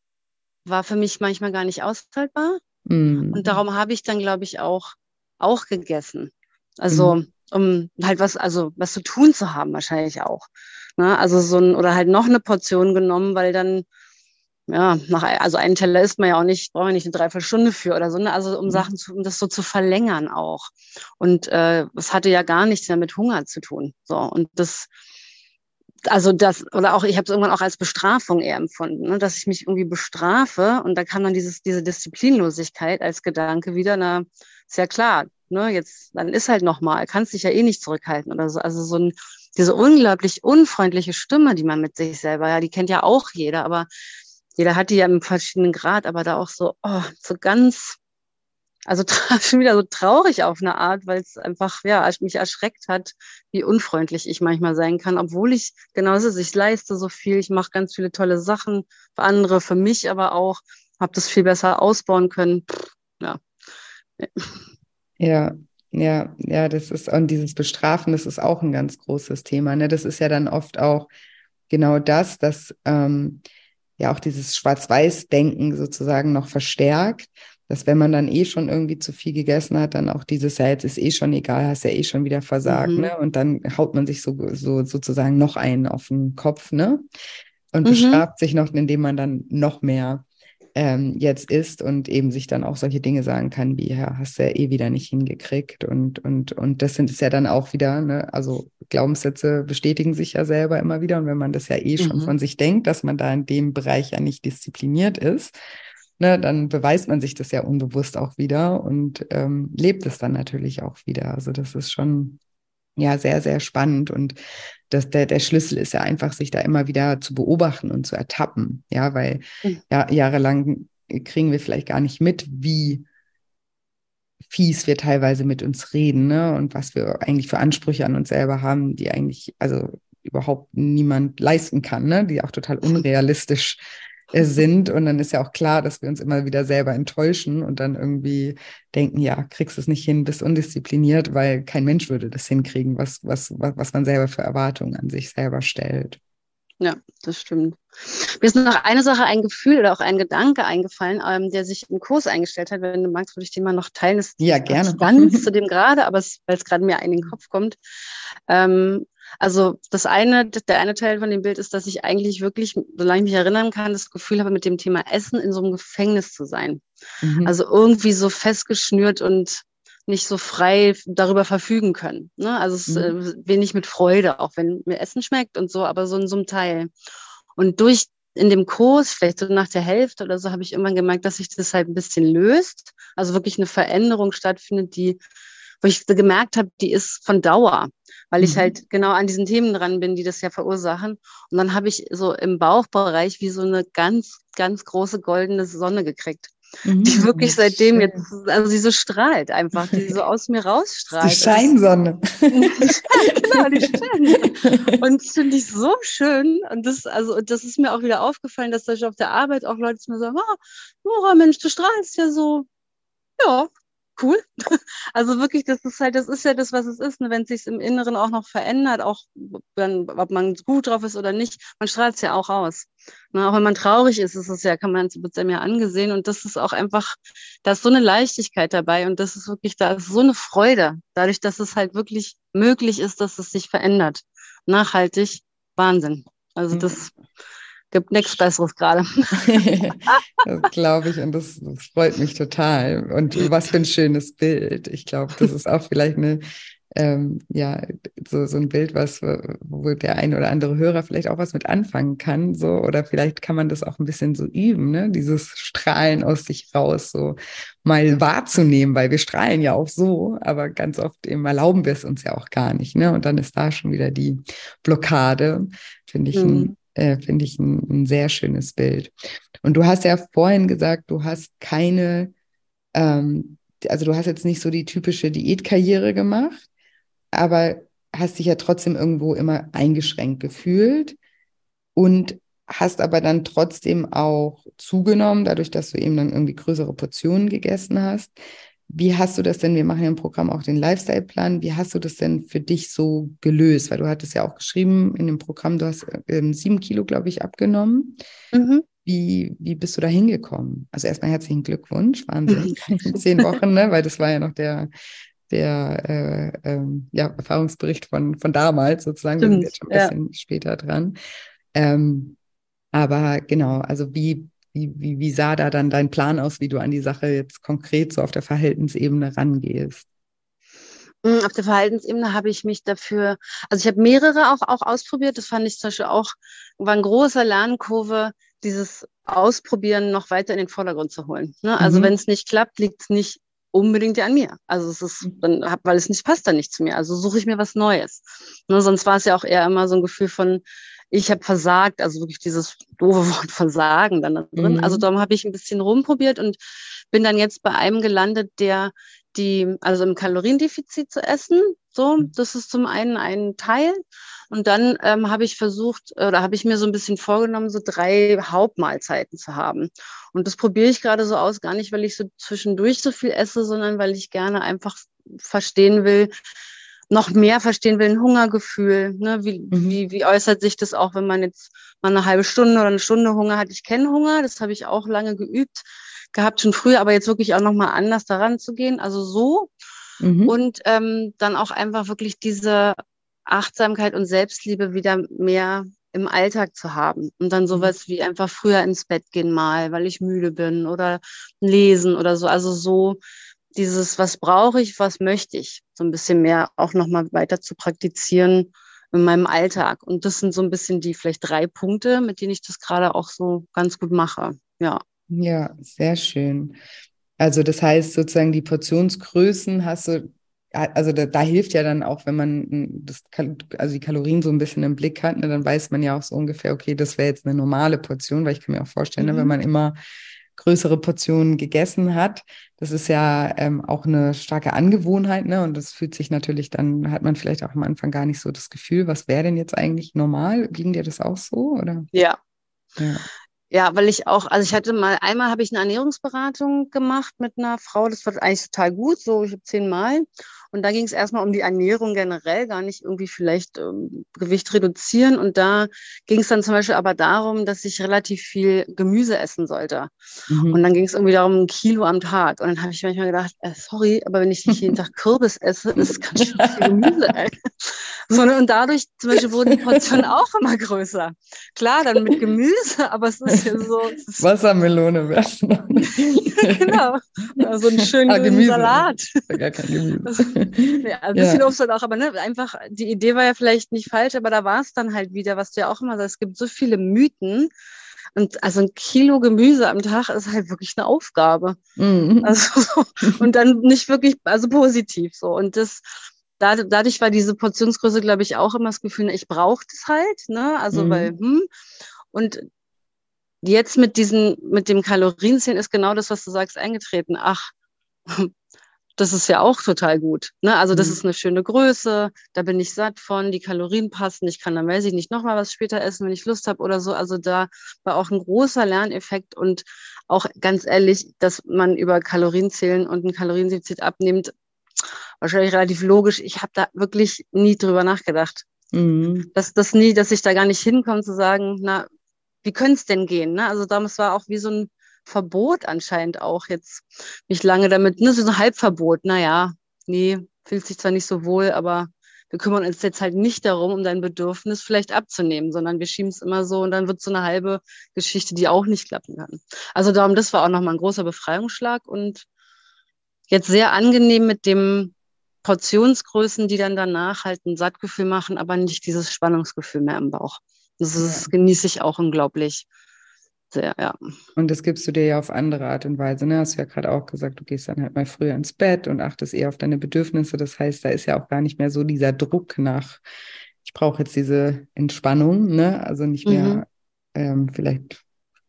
war für mich manchmal gar nicht aushaltbar. Mm. Und darum habe ich dann, glaube ich, auch, auch gegessen. Also, mm. um halt was, also was zu tun zu haben, wahrscheinlich auch. Ne? Also so ein, oder halt noch eine Portion genommen, weil dann ja, nach, also einen Teller isst man ja auch nicht, braucht man nicht eine Dreiviertelstunde für oder so, ne? also um mhm. Sachen zu, um das so zu verlängern auch. Und äh, es hatte ja gar nichts mehr mit Hunger zu tun. So und das, also das oder auch ich habe es irgendwann auch als Bestrafung eher empfunden, ne? dass ich mich irgendwie bestrafe und da kam dann dieses diese Disziplinlosigkeit als Gedanke wieder. Na, ist ja klar, ne? Jetzt dann ist halt noch mal, kannst dich ja eh nicht zurückhalten oder so. Also so ein diese unglaublich unfreundliche Stimme, die man mit sich selber, ja, die kennt ja auch jeder, aber jeder hat die ja im verschiedenen Grad, aber da auch so, oh, so ganz, also schon wieder so traurig auf eine Art, weil es einfach, ja, mich erschreckt hat, wie unfreundlich ich manchmal sein kann, obwohl ich genauso, ich leiste so viel, ich mache ganz viele tolle Sachen für andere, für mich aber auch, habe das viel besser ausbauen können. Ja. Ja, Ja, ja, das ist, und dieses Bestrafen, das ist auch ein ganz großes Thema. Ne? Das ist ja dann oft auch genau das, dass ähm, ja auch dieses Schwarz-Weiß-Denken sozusagen noch verstärkt, dass wenn man dann eh schon irgendwie zu viel gegessen hat, dann auch dieses, ja, jetzt ist eh schon egal, hast ja eh schon wieder versagt, mhm. ne? Und dann haut man sich so, so sozusagen noch einen auf den Kopf, ne? Und mhm. bestraft sich noch, indem man dann noch mehr ähm, jetzt ist und eben sich dann auch solche Dinge sagen kann, wie, ja, hast du ja eh wieder nicht hingekriegt. Und, und, und das sind es ja dann auch wieder, ne, also Glaubenssätze bestätigen sich ja selber immer wieder. Und wenn man das ja eh schon mhm. von sich denkt, dass man da in dem Bereich ja nicht diszipliniert ist, ne, dann beweist man sich das ja unbewusst auch wieder und ähm, lebt es dann natürlich auch wieder. Also das ist schon ja sehr, sehr spannend. Und das, der, der Schlüssel ist ja einfach, sich da immer wieder zu beobachten und zu ertappen. Ja, weil mhm. ja, jahrelang kriegen wir vielleicht gar nicht mit, wie fies wir teilweise mit uns reden, ne? Und was wir eigentlich für Ansprüche an uns selber haben, die eigentlich, also überhaupt niemand leisten kann, ne? Die auch total unrealistisch äh, sind. Und dann ist ja auch klar, dass wir uns immer wieder selber enttäuschen und dann irgendwie denken, ja, kriegst du es nicht hin, bist undiszipliniert, weil kein Mensch würde das hinkriegen, was, was, was man selber für Erwartungen an sich selber stellt. Ja, das stimmt. Mir ist noch eine Sache, ein Gefühl oder auch ein Gedanke eingefallen, ähm, der sich im Kurs eingestellt hat. Wenn du magst, würde ich den mal noch teilen. Das ja, gerne. Ganz zu dem gerade, aber weil es gerade mir in den Kopf kommt. Ähm, also das eine, der eine Teil von dem Bild ist, dass ich eigentlich wirklich, solange ich mich erinnern kann, das Gefühl habe, mit dem Thema Essen in so einem Gefängnis zu sein. Mhm. Also irgendwie so festgeschnürt und nicht so frei darüber verfügen können. Ne? Also es mhm. äh, wenig mit Freude, auch wenn mir Essen schmeckt und so, aber so in so einem Teil. Und durch in dem Kurs, vielleicht so nach der Hälfte oder so, habe ich irgendwann gemerkt, dass sich das halt ein bisschen löst. Also wirklich eine Veränderung stattfindet, die wo ich gemerkt habe, die ist von Dauer, weil mhm. ich halt genau an diesen Themen dran bin, die das ja verursachen. Und dann habe ich so im Bauchbereich wie so eine ganz, ganz große goldene Sonne gekriegt. Mhm. Die wirklich seitdem schön. jetzt, also sie so strahlt einfach, die so aus mir rausstrahlt. Die Scheinsonne. genau, die Scheinsonne. Und das finde ich so schön. Und das, also, das ist mir auch wieder aufgefallen, dass da auf der Arbeit auch Leute mir sagen, oh, Nora, Mensch, du strahlst ja so. Ja, cool. Also wirklich, das ist halt, das ist ja das, was es ist. Ne? Wenn es sich im Inneren auch noch verändert, auch wenn, ob man gut drauf ist oder nicht, man strahlt es ja auch aus. Ne? Auch wenn man traurig ist, ist es ja, kann man es ja angesehen. Und das ist auch einfach, da ist so eine Leichtigkeit dabei und das ist wirklich, da ist so eine Freude, dadurch, dass es halt wirklich möglich ist, dass es sich verändert. Nachhaltig, Wahnsinn. Also das gibt nichts Besseres gerade. das glaube ich und das, das, freut mich total. Und was für ein schönes Bild. Ich glaube, das ist auch vielleicht eine, ähm, ja, so, so ein Bild, was, wo der ein oder andere Hörer vielleicht auch was mit anfangen kann, so, oder vielleicht kann man das auch ein bisschen so üben, ne, dieses Strahlen aus sich raus, so mal wahrzunehmen, weil wir strahlen ja auch so, aber ganz oft eben erlauben wir es uns ja auch gar nicht, ne, und dann ist da schon wieder die Blockade, finde ich, mhm. ein äh, finde ich ein, ein, sehr schönes Bild. Und du hast ja vorhin gesagt, du hast keine, ähm, also du hast jetzt nicht so die typische Diätkarriere gemacht, aber hast dich ja trotzdem irgendwo immer eingeschränkt gefühlt und hast aber dann trotzdem auch zugenommen, dadurch, dass du eben dann irgendwie größere Portionen gegessen hast. Wie hast du das denn? Wir machen ja im Programm auch den Lifestyle-Plan. Wie hast du das denn für dich so gelöst? Weil du hattest ja auch geschrieben in dem Programm, du hast ähm, sieben Kilo, glaube ich, abgenommen. Mhm. Wie, wie bist du da hingekommen? Also erstmal herzlichen Glückwunsch, Wahnsinn. Zehn Wochen, ne? weil das war ja noch der, der äh, ähm, ja, Erfahrungsbericht von, von damals sozusagen. Stimmt, Wir sind jetzt schon ein bisschen ja. später dran. Ähm, aber genau, also wie wie, wie, wie sah da dann dein Plan aus, wie du an die Sache jetzt konkret so auf der Verhaltensebene rangehst? Hm, auf der Verhaltensebene habe ich mich dafür, also ich habe mehrere auch, auch ausprobiert. Das fand ich zum Beispiel auch, war ein großer Lernkurve, dieses Ausprobieren noch weiter in den Vordergrund zu holen. Ne? Also mhm. wenn es nicht klappt, liegt es nicht unbedingt ja an mir. Also es ist mhm. dann, weil es nicht passt dann nicht zu mir. Also suche ich mir was Neues. Ne? Sonst war es ja auch eher immer so ein Gefühl von, ich habe versagt, also wirklich dieses doofe Wort Versagen dann da drin. Also mhm. Also darum habe ich ein bisschen rumprobiert und bin dann jetzt bei einem gelandet, der die, also im Kaloriendefizit zu essen. So, mhm. das ist zum einen ein Teil. Und dann ähm, habe ich versucht, oder habe ich mir so ein bisschen vorgenommen, so drei Hauptmahlzeiten zu haben. Und das probiere ich gerade so aus, gar nicht, weil ich so zwischendurch so viel esse, sondern weil ich gerne einfach verstehen will, noch mehr verstehen will, ein Hungergefühl. Ne? Wie, mhm. wie, wie äußert sich das auch, wenn man jetzt mal eine halbe Stunde oder eine Stunde Hunger hat? Ich kenne Hunger, das habe ich auch lange geübt gehabt, schon früher, aber jetzt wirklich auch nochmal anders daran zu gehen. Also so. Mhm. Und ähm, dann auch einfach wirklich diese Achtsamkeit und Selbstliebe wieder mehr im Alltag zu haben. Und dann mhm. sowas wie einfach früher ins Bett gehen mal, weil ich müde bin oder lesen oder so. Also so dieses, was brauche ich, was möchte ich, so ein bisschen mehr auch nochmal weiter zu praktizieren in meinem Alltag. Und das sind so ein bisschen die vielleicht drei Punkte, mit denen ich das gerade auch so ganz gut mache. Ja. Ja, sehr schön. Also das heißt sozusagen die Portionsgrößen hast du, also da, da hilft ja dann auch, wenn man das, also die Kalorien so ein bisschen im Blick hat, ne, dann weiß man ja auch so ungefähr, okay, das wäre jetzt eine normale Portion, weil ich kann mir auch vorstellen, mhm. ne, wenn mhm. man immer größere Portionen gegessen hat. Das ist ja ähm, auch eine starke Angewohnheit, ne? Und das fühlt sich natürlich dann, hat man vielleicht auch am Anfang gar nicht so das Gefühl, was wäre denn jetzt eigentlich normal? Ging dir das auch so? Oder? Ja. ja. Ja, weil ich auch, also ich hatte mal, einmal habe ich eine Ernährungsberatung gemacht mit einer Frau, das war eigentlich total gut, so ich habe zehnmal. Und da ging es erstmal um die Ernährung generell, gar nicht irgendwie vielleicht ähm, Gewicht reduzieren. Und da ging es dann zum Beispiel aber darum, dass ich relativ viel Gemüse essen sollte. Mhm. Und dann ging es irgendwie darum, ein Kilo am Tag. Und dann habe ich manchmal gedacht, äh, sorry, aber wenn ich nicht jeden Tag Kürbis esse, ist ganz schön viel Gemüse. So, ne, und dadurch zum Beispiel wurden die Portionen auch immer größer. Klar, dann mit Gemüse, aber es ist ja so. Wassermelone wäre Genau. Also einen schönen ah, Salat. Gar kein Gemüse. ja, ein bisschen ja. Obst halt auch, aber ne, einfach, die Idee war ja vielleicht nicht falsch, aber da war es dann halt wieder, was du ja auch immer sagst, es gibt so viele Mythen. Und also ein Kilo Gemüse am Tag ist halt wirklich eine Aufgabe. Mhm. Also, und dann nicht wirklich, also positiv so. Und das, dadurch war diese Portionsgröße, glaube ich, auch immer das Gefühl, ich brauche das halt, ne? Also, mhm. weil, hm. Und jetzt mit diesen, mit dem Kalorienzählen ist genau das, was du sagst, eingetreten. Ach, das ist ja auch total gut. Ne? Also das mhm. ist eine schöne Größe, da bin ich satt von, die Kalorien passen, ich kann dann, weiß ich nicht, nochmal was später essen, wenn ich Lust habe oder so. Also da war auch ein großer Lerneffekt und auch ganz ehrlich, dass man über Kalorienzählen und ein Kaloriendefizit abnimmt, wahrscheinlich relativ logisch. Ich habe da wirklich nie drüber nachgedacht. Mhm. Dass das nie, dass ich da gar nicht hinkomme zu sagen, na, wie könnte es denn gehen? Ne? Also damals war auch wie so ein Verbot anscheinend auch jetzt mich lange damit, ne, so ein Halbverbot, naja, nee, fühlt sich zwar nicht so wohl, aber wir kümmern uns jetzt halt nicht darum, um dein Bedürfnis vielleicht abzunehmen, sondern wir schieben es immer so und dann wird so eine halbe Geschichte, die auch nicht klappen kann. Also darum, das war auch nochmal ein großer Befreiungsschlag und jetzt sehr angenehm mit dem Portionsgrößen, die dann danach halt ein Sattgefühl machen, aber nicht dieses Spannungsgefühl mehr im Bauch. Das, ist, genieße ich auch unglaublich sehr, ja. Und das gibst du dir ja auf andere Art und Weise. Ne? Hast du ja gerade auch gesagt, du gehst dann halt mal früher ins Bett und achtest eher auf deine Bedürfnisse. Das heißt, da ist ja auch gar nicht mehr so dieser Druck nach, ich brauche jetzt diese Entspannung, ne? Also nicht mehr mhm. ähm, vielleicht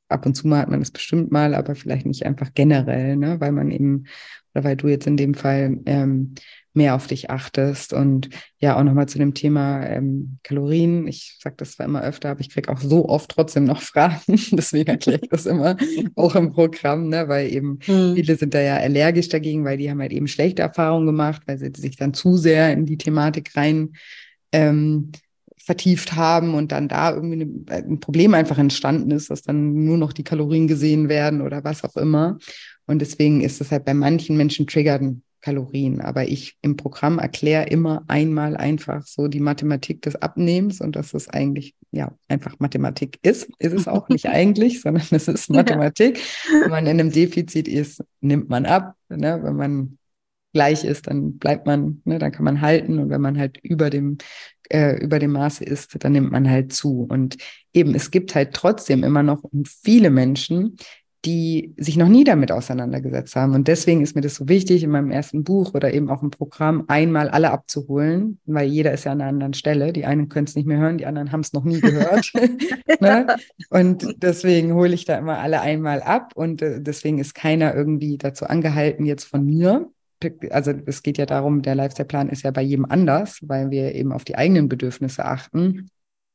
ab und zu mal hat man das bestimmt mal, aber vielleicht nicht einfach generell, ne? Weil man eben, oder weil du jetzt in dem Fall ähm, mehr auf dich achtest. Und ja, auch nochmal zu dem Thema ähm, Kalorien. Ich sage das zwar immer öfter, aber ich kriege auch so oft trotzdem noch Fragen. Deswegen erkläre ich das immer auch im Programm, ne? weil eben mhm. viele sind da ja allergisch dagegen, weil die haben halt eben schlechte Erfahrungen gemacht, weil sie sich dann zu sehr in die Thematik rein ähm, vertieft haben und dann da irgendwie eine, ein Problem einfach entstanden ist, dass dann nur noch die Kalorien gesehen werden oder was auch immer. Und deswegen ist es halt bei manchen Menschen triggern Kalorien. Aber ich im Programm erkläre immer einmal einfach so die Mathematik des Abnehmens und dass es eigentlich ja einfach Mathematik ist. Ist es auch nicht eigentlich, sondern es ist Mathematik. Wenn man in einem Defizit ist, nimmt man ab. Ne? Wenn man gleich ist, dann bleibt man, ne? dann kann man halten. Und wenn man halt über dem äh, über dem Maße ist, dann nimmt man halt zu. Und eben, es gibt halt trotzdem immer noch viele Menschen, die sich noch nie damit auseinandergesetzt haben. Und deswegen ist mir das so wichtig, in meinem ersten Buch oder eben auch im Programm einmal alle abzuholen, weil jeder ist ja an einer anderen Stelle. Die einen können es nicht mehr hören, die anderen haben es noch nie gehört. ne? Und deswegen hole ich da immer alle einmal ab und äh, deswegen ist keiner irgendwie dazu angehalten, jetzt von mir. Also es geht ja darum, der Lifestyle-Plan ist ja bei jedem anders, weil wir eben auf die eigenen Bedürfnisse achten.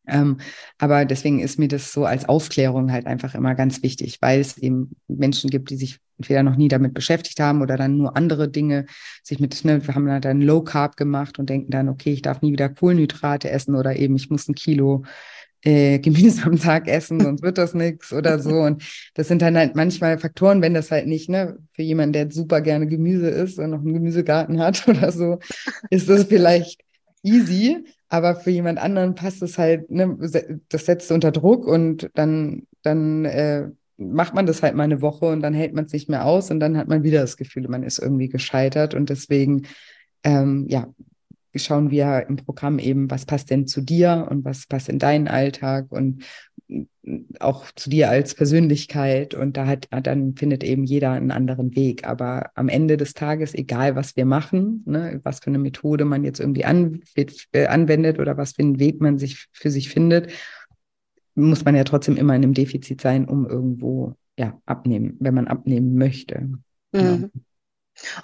Ähm, aber deswegen ist mir das so als Aufklärung halt einfach immer ganz wichtig, weil es eben Menschen gibt, die sich entweder noch nie damit beschäftigt haben oder dann nur andere Dinge sich mit, ne, wir haben dann Low Carb gemacht und denken dann, okay, ich darf nie wieder Kohlenhydrate essen oder eben ich muss ein Kilo äh, Gemüse am Tag essen, sonst wird das nichts oder so. Und das sind dann halt manchmal Faktoren, wenn das halt nicht, ne, für jemanden, der super gerne Gemüse isst und noch einen Gemüsegarten hat oder so, ist das vielleicht easy. Aber für jemand anderen passt es halt, ne, das setzt unter Druck und dann, dann äh, macht man das halt mal eine Woche und dann hält man es nicht mehr aus und dann hat man wieder das Gefühl, man ist irgendwie gescheitert. Und deswegen, ähm, ja, schauen wir im Programm eben, was passt denn zu dir und was passt in deinen Alltag und auch zu dir als Persönlichkeit. Und da hat, dann findet eben jeder einen anderen Weg. Aber am Ende des Tages, egal was wir machen, ne, was für eine Methode man jetzt irgendwie an, äh, anwendet oder was für einen Weg man sich für sich findet, muss man ja trotzdem immer in einem Defizit sein, um irgendwo ja abnehmen, wenn man abnehmen möchte. Genau. Mhm.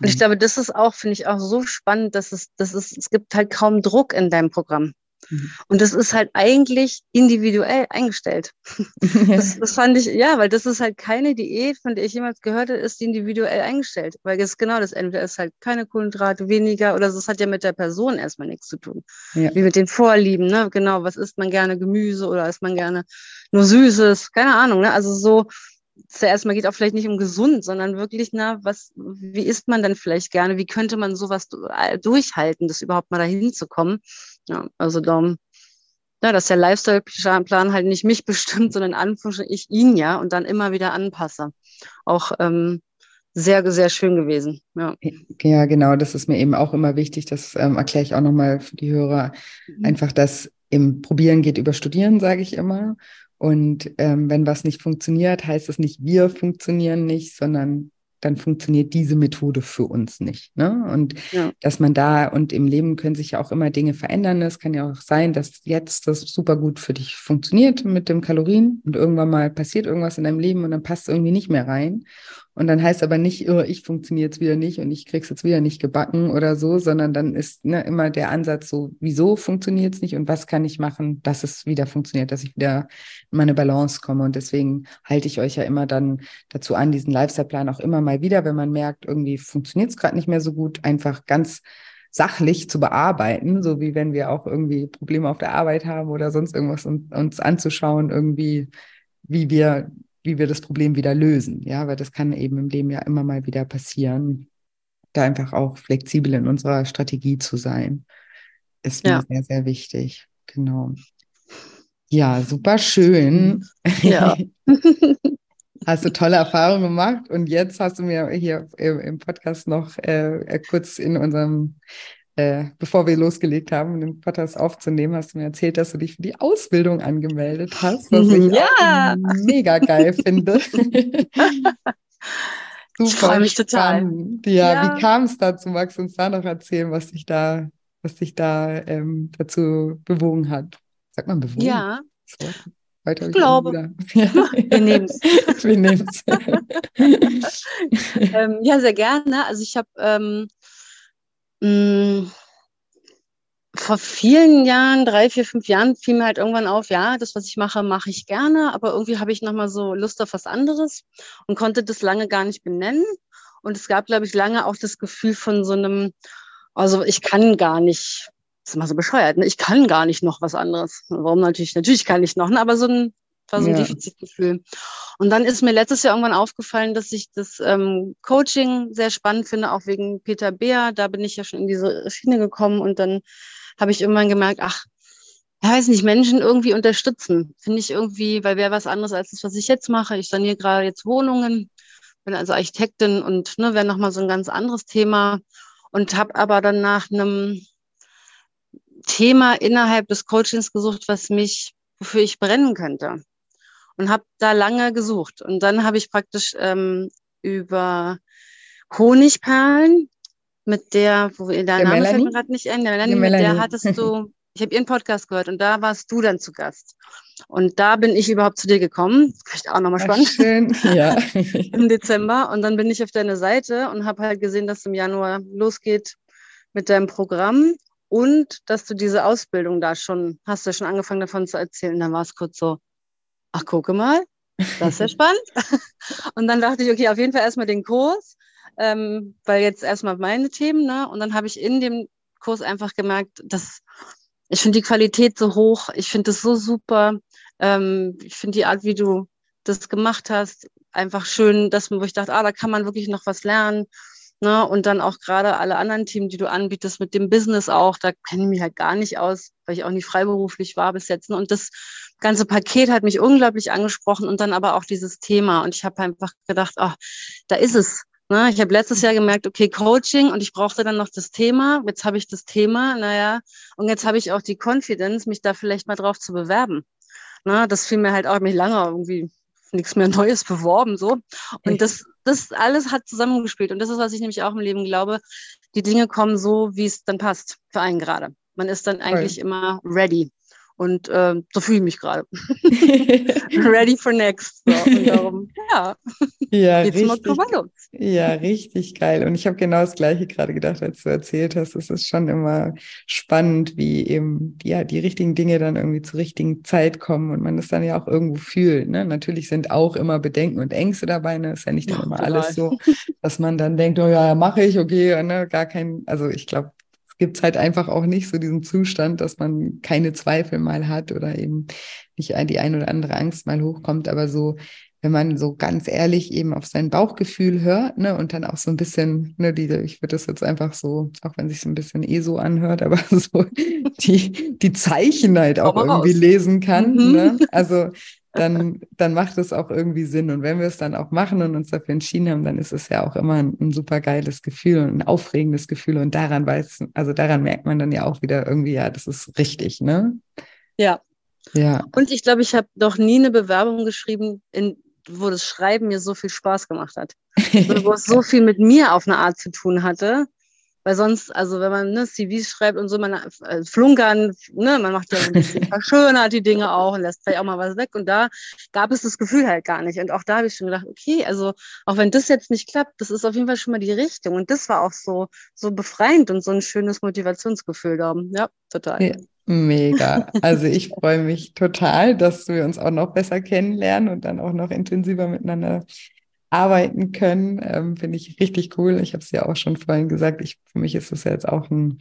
Und ich mhm. glaube, das ist auch, finde ich auch so spannend, dass es, dass es, es gibt halt kaum Druck in deinem Programm. Mhm. Und das ist halt eigentlich individuell eingestellt. Das, das, fand ich, ja, weil das ist halt keine Diät, von der ich jemals gehört habe, ist individuell eingestellt. Weil es genau das, entweder ist halt keine Kohlenhydrate, weniger, oder das hat ja mit der Person erstmal nichts zu tun. Ja. Wie mit den Vorlieben, ne? Genau, was isst man gerne Gemüse oder isst man gerne nur Süßes? Keine Ahnung, ne? Also so, zuerst mal geht auch vielleicht nicht um gesund, sondern wirklich, na, was, wie isst man denn vielleicht gerne? Wie könnte man sowas durchhalten, das überhaupt mal dahin zu kommen? Ja, also darum, ja, dass der Lifestyle-Plan halt nicht mich bestimmt, sondern anfangs ich ihn ja und dann immer wieder anpasse. Auch ähm, sehr, sehr schön gewesen. Ja. ja, genau, das ist mir eben auch immer wichtig. Das ähm, erkläre ich auch nochmal für die Hörer. Mhm. Einfach, dass im Probieren geht über Studieren, sage ich immer. Und ähm, wenn was nicht funktioniert, heißt es nicht, wir funktionieren nicht, sondern dann funktioniert diese Methode für uns nicht. Ne? Und ja. dass man da und im Leben können sich ja auch immer Dinge verändern. Es kann ja auch sein, dass jetzt das super gut für dich funktioniert mit dem Kalorien und irgendwann mal passiert irgendwas in deinem Leben und dann passt es irgendwie nicht mehr rein. Und dann heißt aber nicht, oh, ich funktioniere jetzt wieder nicht und ich krieg's jetzt wieder nicht gebacken oder so, sondern dann ist ne, immer der Ansatz so, wieso funktioniert es nicht und was kann ich machen, dass es wieder funktioniert, dass ich wieder in meine Balance komme. Und deswegen halte ich euch ja immer dann dazu an, diesen Lifestyle-Plan auch immer mal wieder, wenn man merkt, irgendwie funktioniert es gerade nicht mehr so gut, einfach ganz sachlich zu bearbeiten, so wie wenn wir auch irgendwie Probleme auf der Arbeit haben oder sonst irgendwas und, uns anzuschauen, irgendwie, wie wir wie wir das Problem wieder lösen. Ja, weil das kann eben im Leben ja immer mal wieder passieren. Da einfach auch flexibel in unserer Strategie zu sein, ist mir ja. sehr, sehr wichtig. Genau. Ja, super schön. Ja. hast du tolle Erfahrungen gemacht und jetzt hast du mir hier im Podcast noch äh, kurz in unserem äh, bevor wir losgelegt haben, den Podcast aufzunehmen, hast du mir erzählt, dass du dich für die Ausbildung angemeldet hast, was ich ja. mega geil finde. Super ich freue mich spannend. total. Ja, ja. wie kam es dazu? Magst du uns da noch erzählen, was dich da, was dich da ähm, dazu bewogen hat? Sag mal bewogen. Ja. So. Heute ich glaube. Ja. Wir nehmen es. Wir nehmen es. ähm, ja, sehr gerne. Also ich habe ähm, mh, mm, vor vielen Jahren, drei, vier, fünf Jahren, fiel mir halt irgendwann auf, ja, das, was ich mache, mache ich gerne, aber irgendwie habe ich nochmal so Lust auf was anderes und konnte das lange gar nicht benennen. Und es gab, glaube ich, lange auch das Gefühl von so einem, also ich kann gar nicht, das ist mal so bescheuert, ne? ich kann gar nicht noch was anderes. Warum natürlich? Natürlich kann ich noch, ne? aber so ein war so ein ja. Defizitgefühl. Und dann ist mir letztes Jahr irgendwann aufgefallen, dass ich das ähm, Coaching sehr spannend finde, auch wegen Peter Beer. Da bin ich ja schon in diese Schiene gekommen und dann habe ich irgendwann gemerkt, ach, ja, weiß nicht, Menschen irgendwie unterstützen. Finde ich irgendwie, weil wäre was anderes als das, was ich jetzt mache. Ich saniere gerade jetzt Wohnungen, bin also Architektin und ne, wäre nochmal so ein ganz anderes Thema. Und habe aber dann nach einem Thema innerhalb des Coachings gesucht, was mich, wofür ich brennen könnte und habe da lange gesucht. Und dann habe ich praktisch ähm, über Honigperlen mit der, wo der, der Name Melanie? fällt mir gerade nicht ein, der Melanie, der Melanie. mit der hattest du, ich habe ihren Podcast gehört und da warst du dann zu Gast. Und da bin ich überhaupt zu dir gekommen. Vielleicht auch nochmal spannend. Schön, ja. Im Dezember. Und dann bin ich auf deine Seite und habe halt gesehen, dass es im Januar losgeht mit deinem Programm und dass du diese Ausbildung da schon, hast du schon angefangen davon zu erzählen. Dann war es kurz so, ach, gucke mal, das ist ja spannend. und dann dachte ich, okay, auf jeden Fall erstmal den Kurs, ähm, weil jetzt erstmal meine Themen, ne? Und dann habe ich in dem Kurs einfach gemerkt, dass ich finde die Qualität so hoch, ich finde es so super. Ähm, ich finde die Art, wie du das gemacht hast, einfach schön, dass man, wo ich dachte, ah, da kann man wirklich noch was lernen. Ne? Und dann auch gerade alle anderen Themen, die du anbietest, mit dem Business auch, da kenne ich mich halt gar nicht aus, weil ich auch nicht freiberuflich war bis jetzt. Ne? Und das ganze Paket hat mich unglaublich angesprochen und dann aber auch dieses Thema. Und ich habe einfach gedacht, ach, da ist es. Ne? Ich habe letztes Jahr gemerkt, okay, Coaching und ich brauchte dann noch das Thema. Jetzt habe ich das Thema, naja, und jetzt habe ich auch die Confidence, mich da vielleicht mal drauf zu bewerben. Ne? Das fiel mir halt auch mich lange irgendwie nichts mehr Neues beworben, so. Und das, das alles hat zusammengespielt. Und das ist, was ich nämlich auch im Leben glaube. Die Dinge kommen so, wie es dann passt für einen gerade. Man ist dann eigentlich Voll. immer ready. Und äh, so fühle ich mich gerade. Ready for next. So. Und darum, ja. Ja, richtig, ja, richtig geil. Und ich habe genau das Gleiche gerade gedacht, als du erzählt hast. Es ist schon immer spannend, wie eben ja, die richtigen Dinge dann irgendwie zur richtigen Zeit kommen und man es dann ja auch irgendwo fühlt. Ne? Natürlich sind auch immer Bedenken und Ängste dabei. Ne? Ist ja nicht dann ja, immer total. alles so, dass man dann denkt, oh ja, mache ich, okay, ne? gar kein, also ich glaube, gibt es halt einfach auch nicht so diesen Zustand, dass man keine Zweifel mal hat oder eben nicht die ein oder andere Angst mal hochkommt, aber so, wenn man so ganz ehrlich eben auf sein Bauchgefühl hört, ne, und dann auch so ein bisschen, ne, die, ich würde das jetzt einfach so, auch wenn sich so ein bisschen eh so anhört, aber so die, die Zeichen halt auch irgendwie lesen kann, mhm. ne? Also dann, dann macht es auch irgendwie Sinn. Und wenn wir es dann auch machen und uns dafür entschieden haben, dann ist es ja auch immer ein, ein super geiles Gefühl und ein aufregendes Gefühl. Und daran weiß, also daran merkt man dann ja auch wieder irgendwie, ja, das ist richtig, ne? Ja. Ja. Und ich glaube, ich habe noch nie eine Bewerbung geschrieben, in, wo das Schreiben mir so viel Spaß gemacht hat. Wo es so viel mit mir auf eine Art zu tun hatte, weil sonst, also wenn man ne, CVs schreibt und so, man äh, flunkern, ne, man macht ja ein bisschen verschönert die Dinge auch und lässt vielleicht auch mal was weg. Und da gab es das Gefühl halt gar nicht. Und auch da habe ich schon gedacht, okay, also auch wenn das jetzt nicht klappt, das ist auf jeden Fall schon mal die Richtung. Und das war auch so, so befreiend und so ein schönes Motivationsgefühl da. Ja, total. Ja. Mega. Also ich freue mich total, dass wir uns auch noch besser kennenlernen und dann auch noch intensiver miteinander arbeiten können. Ähm, Finde ich richtig cool. Ich habe es ja auch schon vorhin gesagt. Ich, für mich ist es ja jetzt auch ein,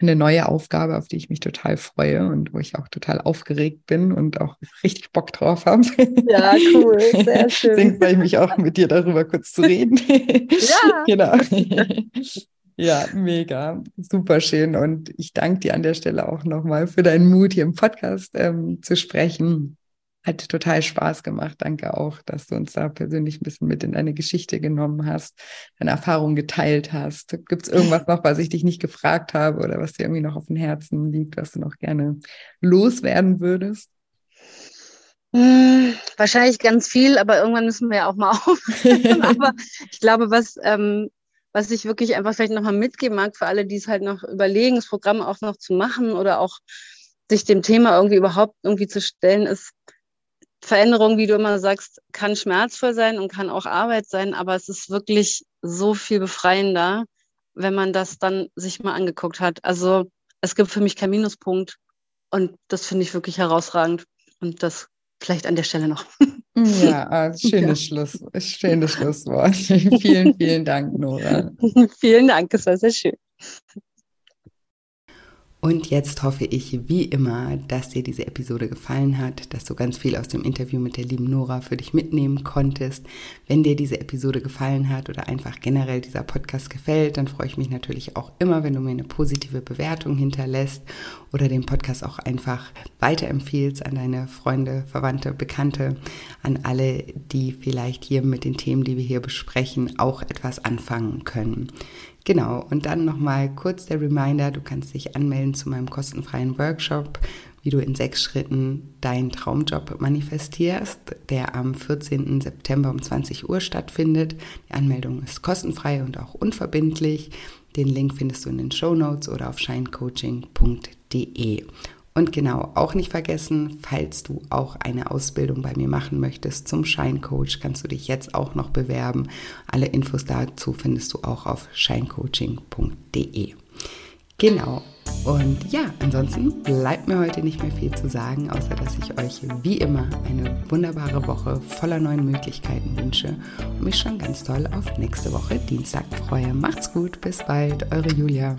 eine neue Aufgabe, auf die ich mich total freue und wo ich auch total aufgeregt bin und auch richtig Bock drauf habe. Ja, cool, sehr schön. Deswegen freue ich mich auch mit dir darüber kurz zu reden. Ja. genau. Ja, mega, super schön. Und ich danke dir an der Stelle auch nochmal für deinen Mut, hier im Podcast ähm, zu sprechen. Hat total Spaß gemacht. Danke auch, dass du uns da persönlich ein bisschen mit in deine Geschichte genommen hast, deine Erfahrungen geteilt hast. Gibt es irgendwas noch, was ich dich nicht gefragt habe oder was dir irgendwie noch auf dem Herzen liegt, was du noch gerne loswerden würdest? Hm, wahrscheinlich ganz viel, aber irgendwann müssen wir ja auch mal auf. aber ich glaube, was, ähm, was ich wirklich einfach vielleicht nochmal mitgeben mag für alle, die es halt noch überlegen, das Programm auch noch zu machen oder auch sich dem Thema irgendwie überhaupt irgendwie zu stellen, ist, Veränderung, wie du immer sagst, kann schmerzvoll sein und kann auch Arbeit sein, aber es ist wirklich so viel befreiender, wenn man das dann sich mal angeguckt hat. Also es gibt für mich keinen Minuspunkt und das finde ich wirklich herausragend und das vielleicht an der Stelle noch. Ja, ah, schönes, ja. Schluss, schönes Schlusswort. vielen, vielen Dank, Nora. vielen Dank, es war sehr schön. Und jetzt hoffe ich wie immer, dass dir diese Episode gefallen hat, dass du ganz viel aus dem Interview mit der lieben Nora für dich mitnehmen konntest. Wenn dir diese Episode gefallen hat oder einfach generell dieser Podcast gefällt, dann freue ich mich natürlich auch immer, wenn du mir eine positive Bewertung hinterlässt oder den Podcast auch einfach weiterempfiehlst an deine Freunde, Verwandte, Bekannte, an alle, die vielleicht hier mit den Themen, die wir hier besprechen, auch etwas anfangen können. Genau, und dann nochmal kurz der Reminder, du kannst dich anmelden zu meinem kostenfreien Workshop, wie du in sechs Schritten deinen Traumjob manifestierst, der am 14. September um 20 Uhr stattfindet. Die Anmeldung ist kostenfrei und auch unverbindlich. Den Link findest du in den Show Notes oder auf shinecoaching.de. Und genau, auch nicht vergessen, falls du auch eine Ausbildung bei mir machen möchtest zum Scheincoach, kannst du dich jetzt auch noch bewerben. Alle Infos dazu findest du auch auf scheincoaching.de. Genau. Und ja, ansonsten bleibt mir heute nicht mehr viel zu sagen, außer dass ich euch wie immer eine wunderbare Woche voller neuen Möglichkeiten wünsche und mich schon ganz toll auf nächste Woche Dienstag freue. Macht's gut, bis bald, eure Julia.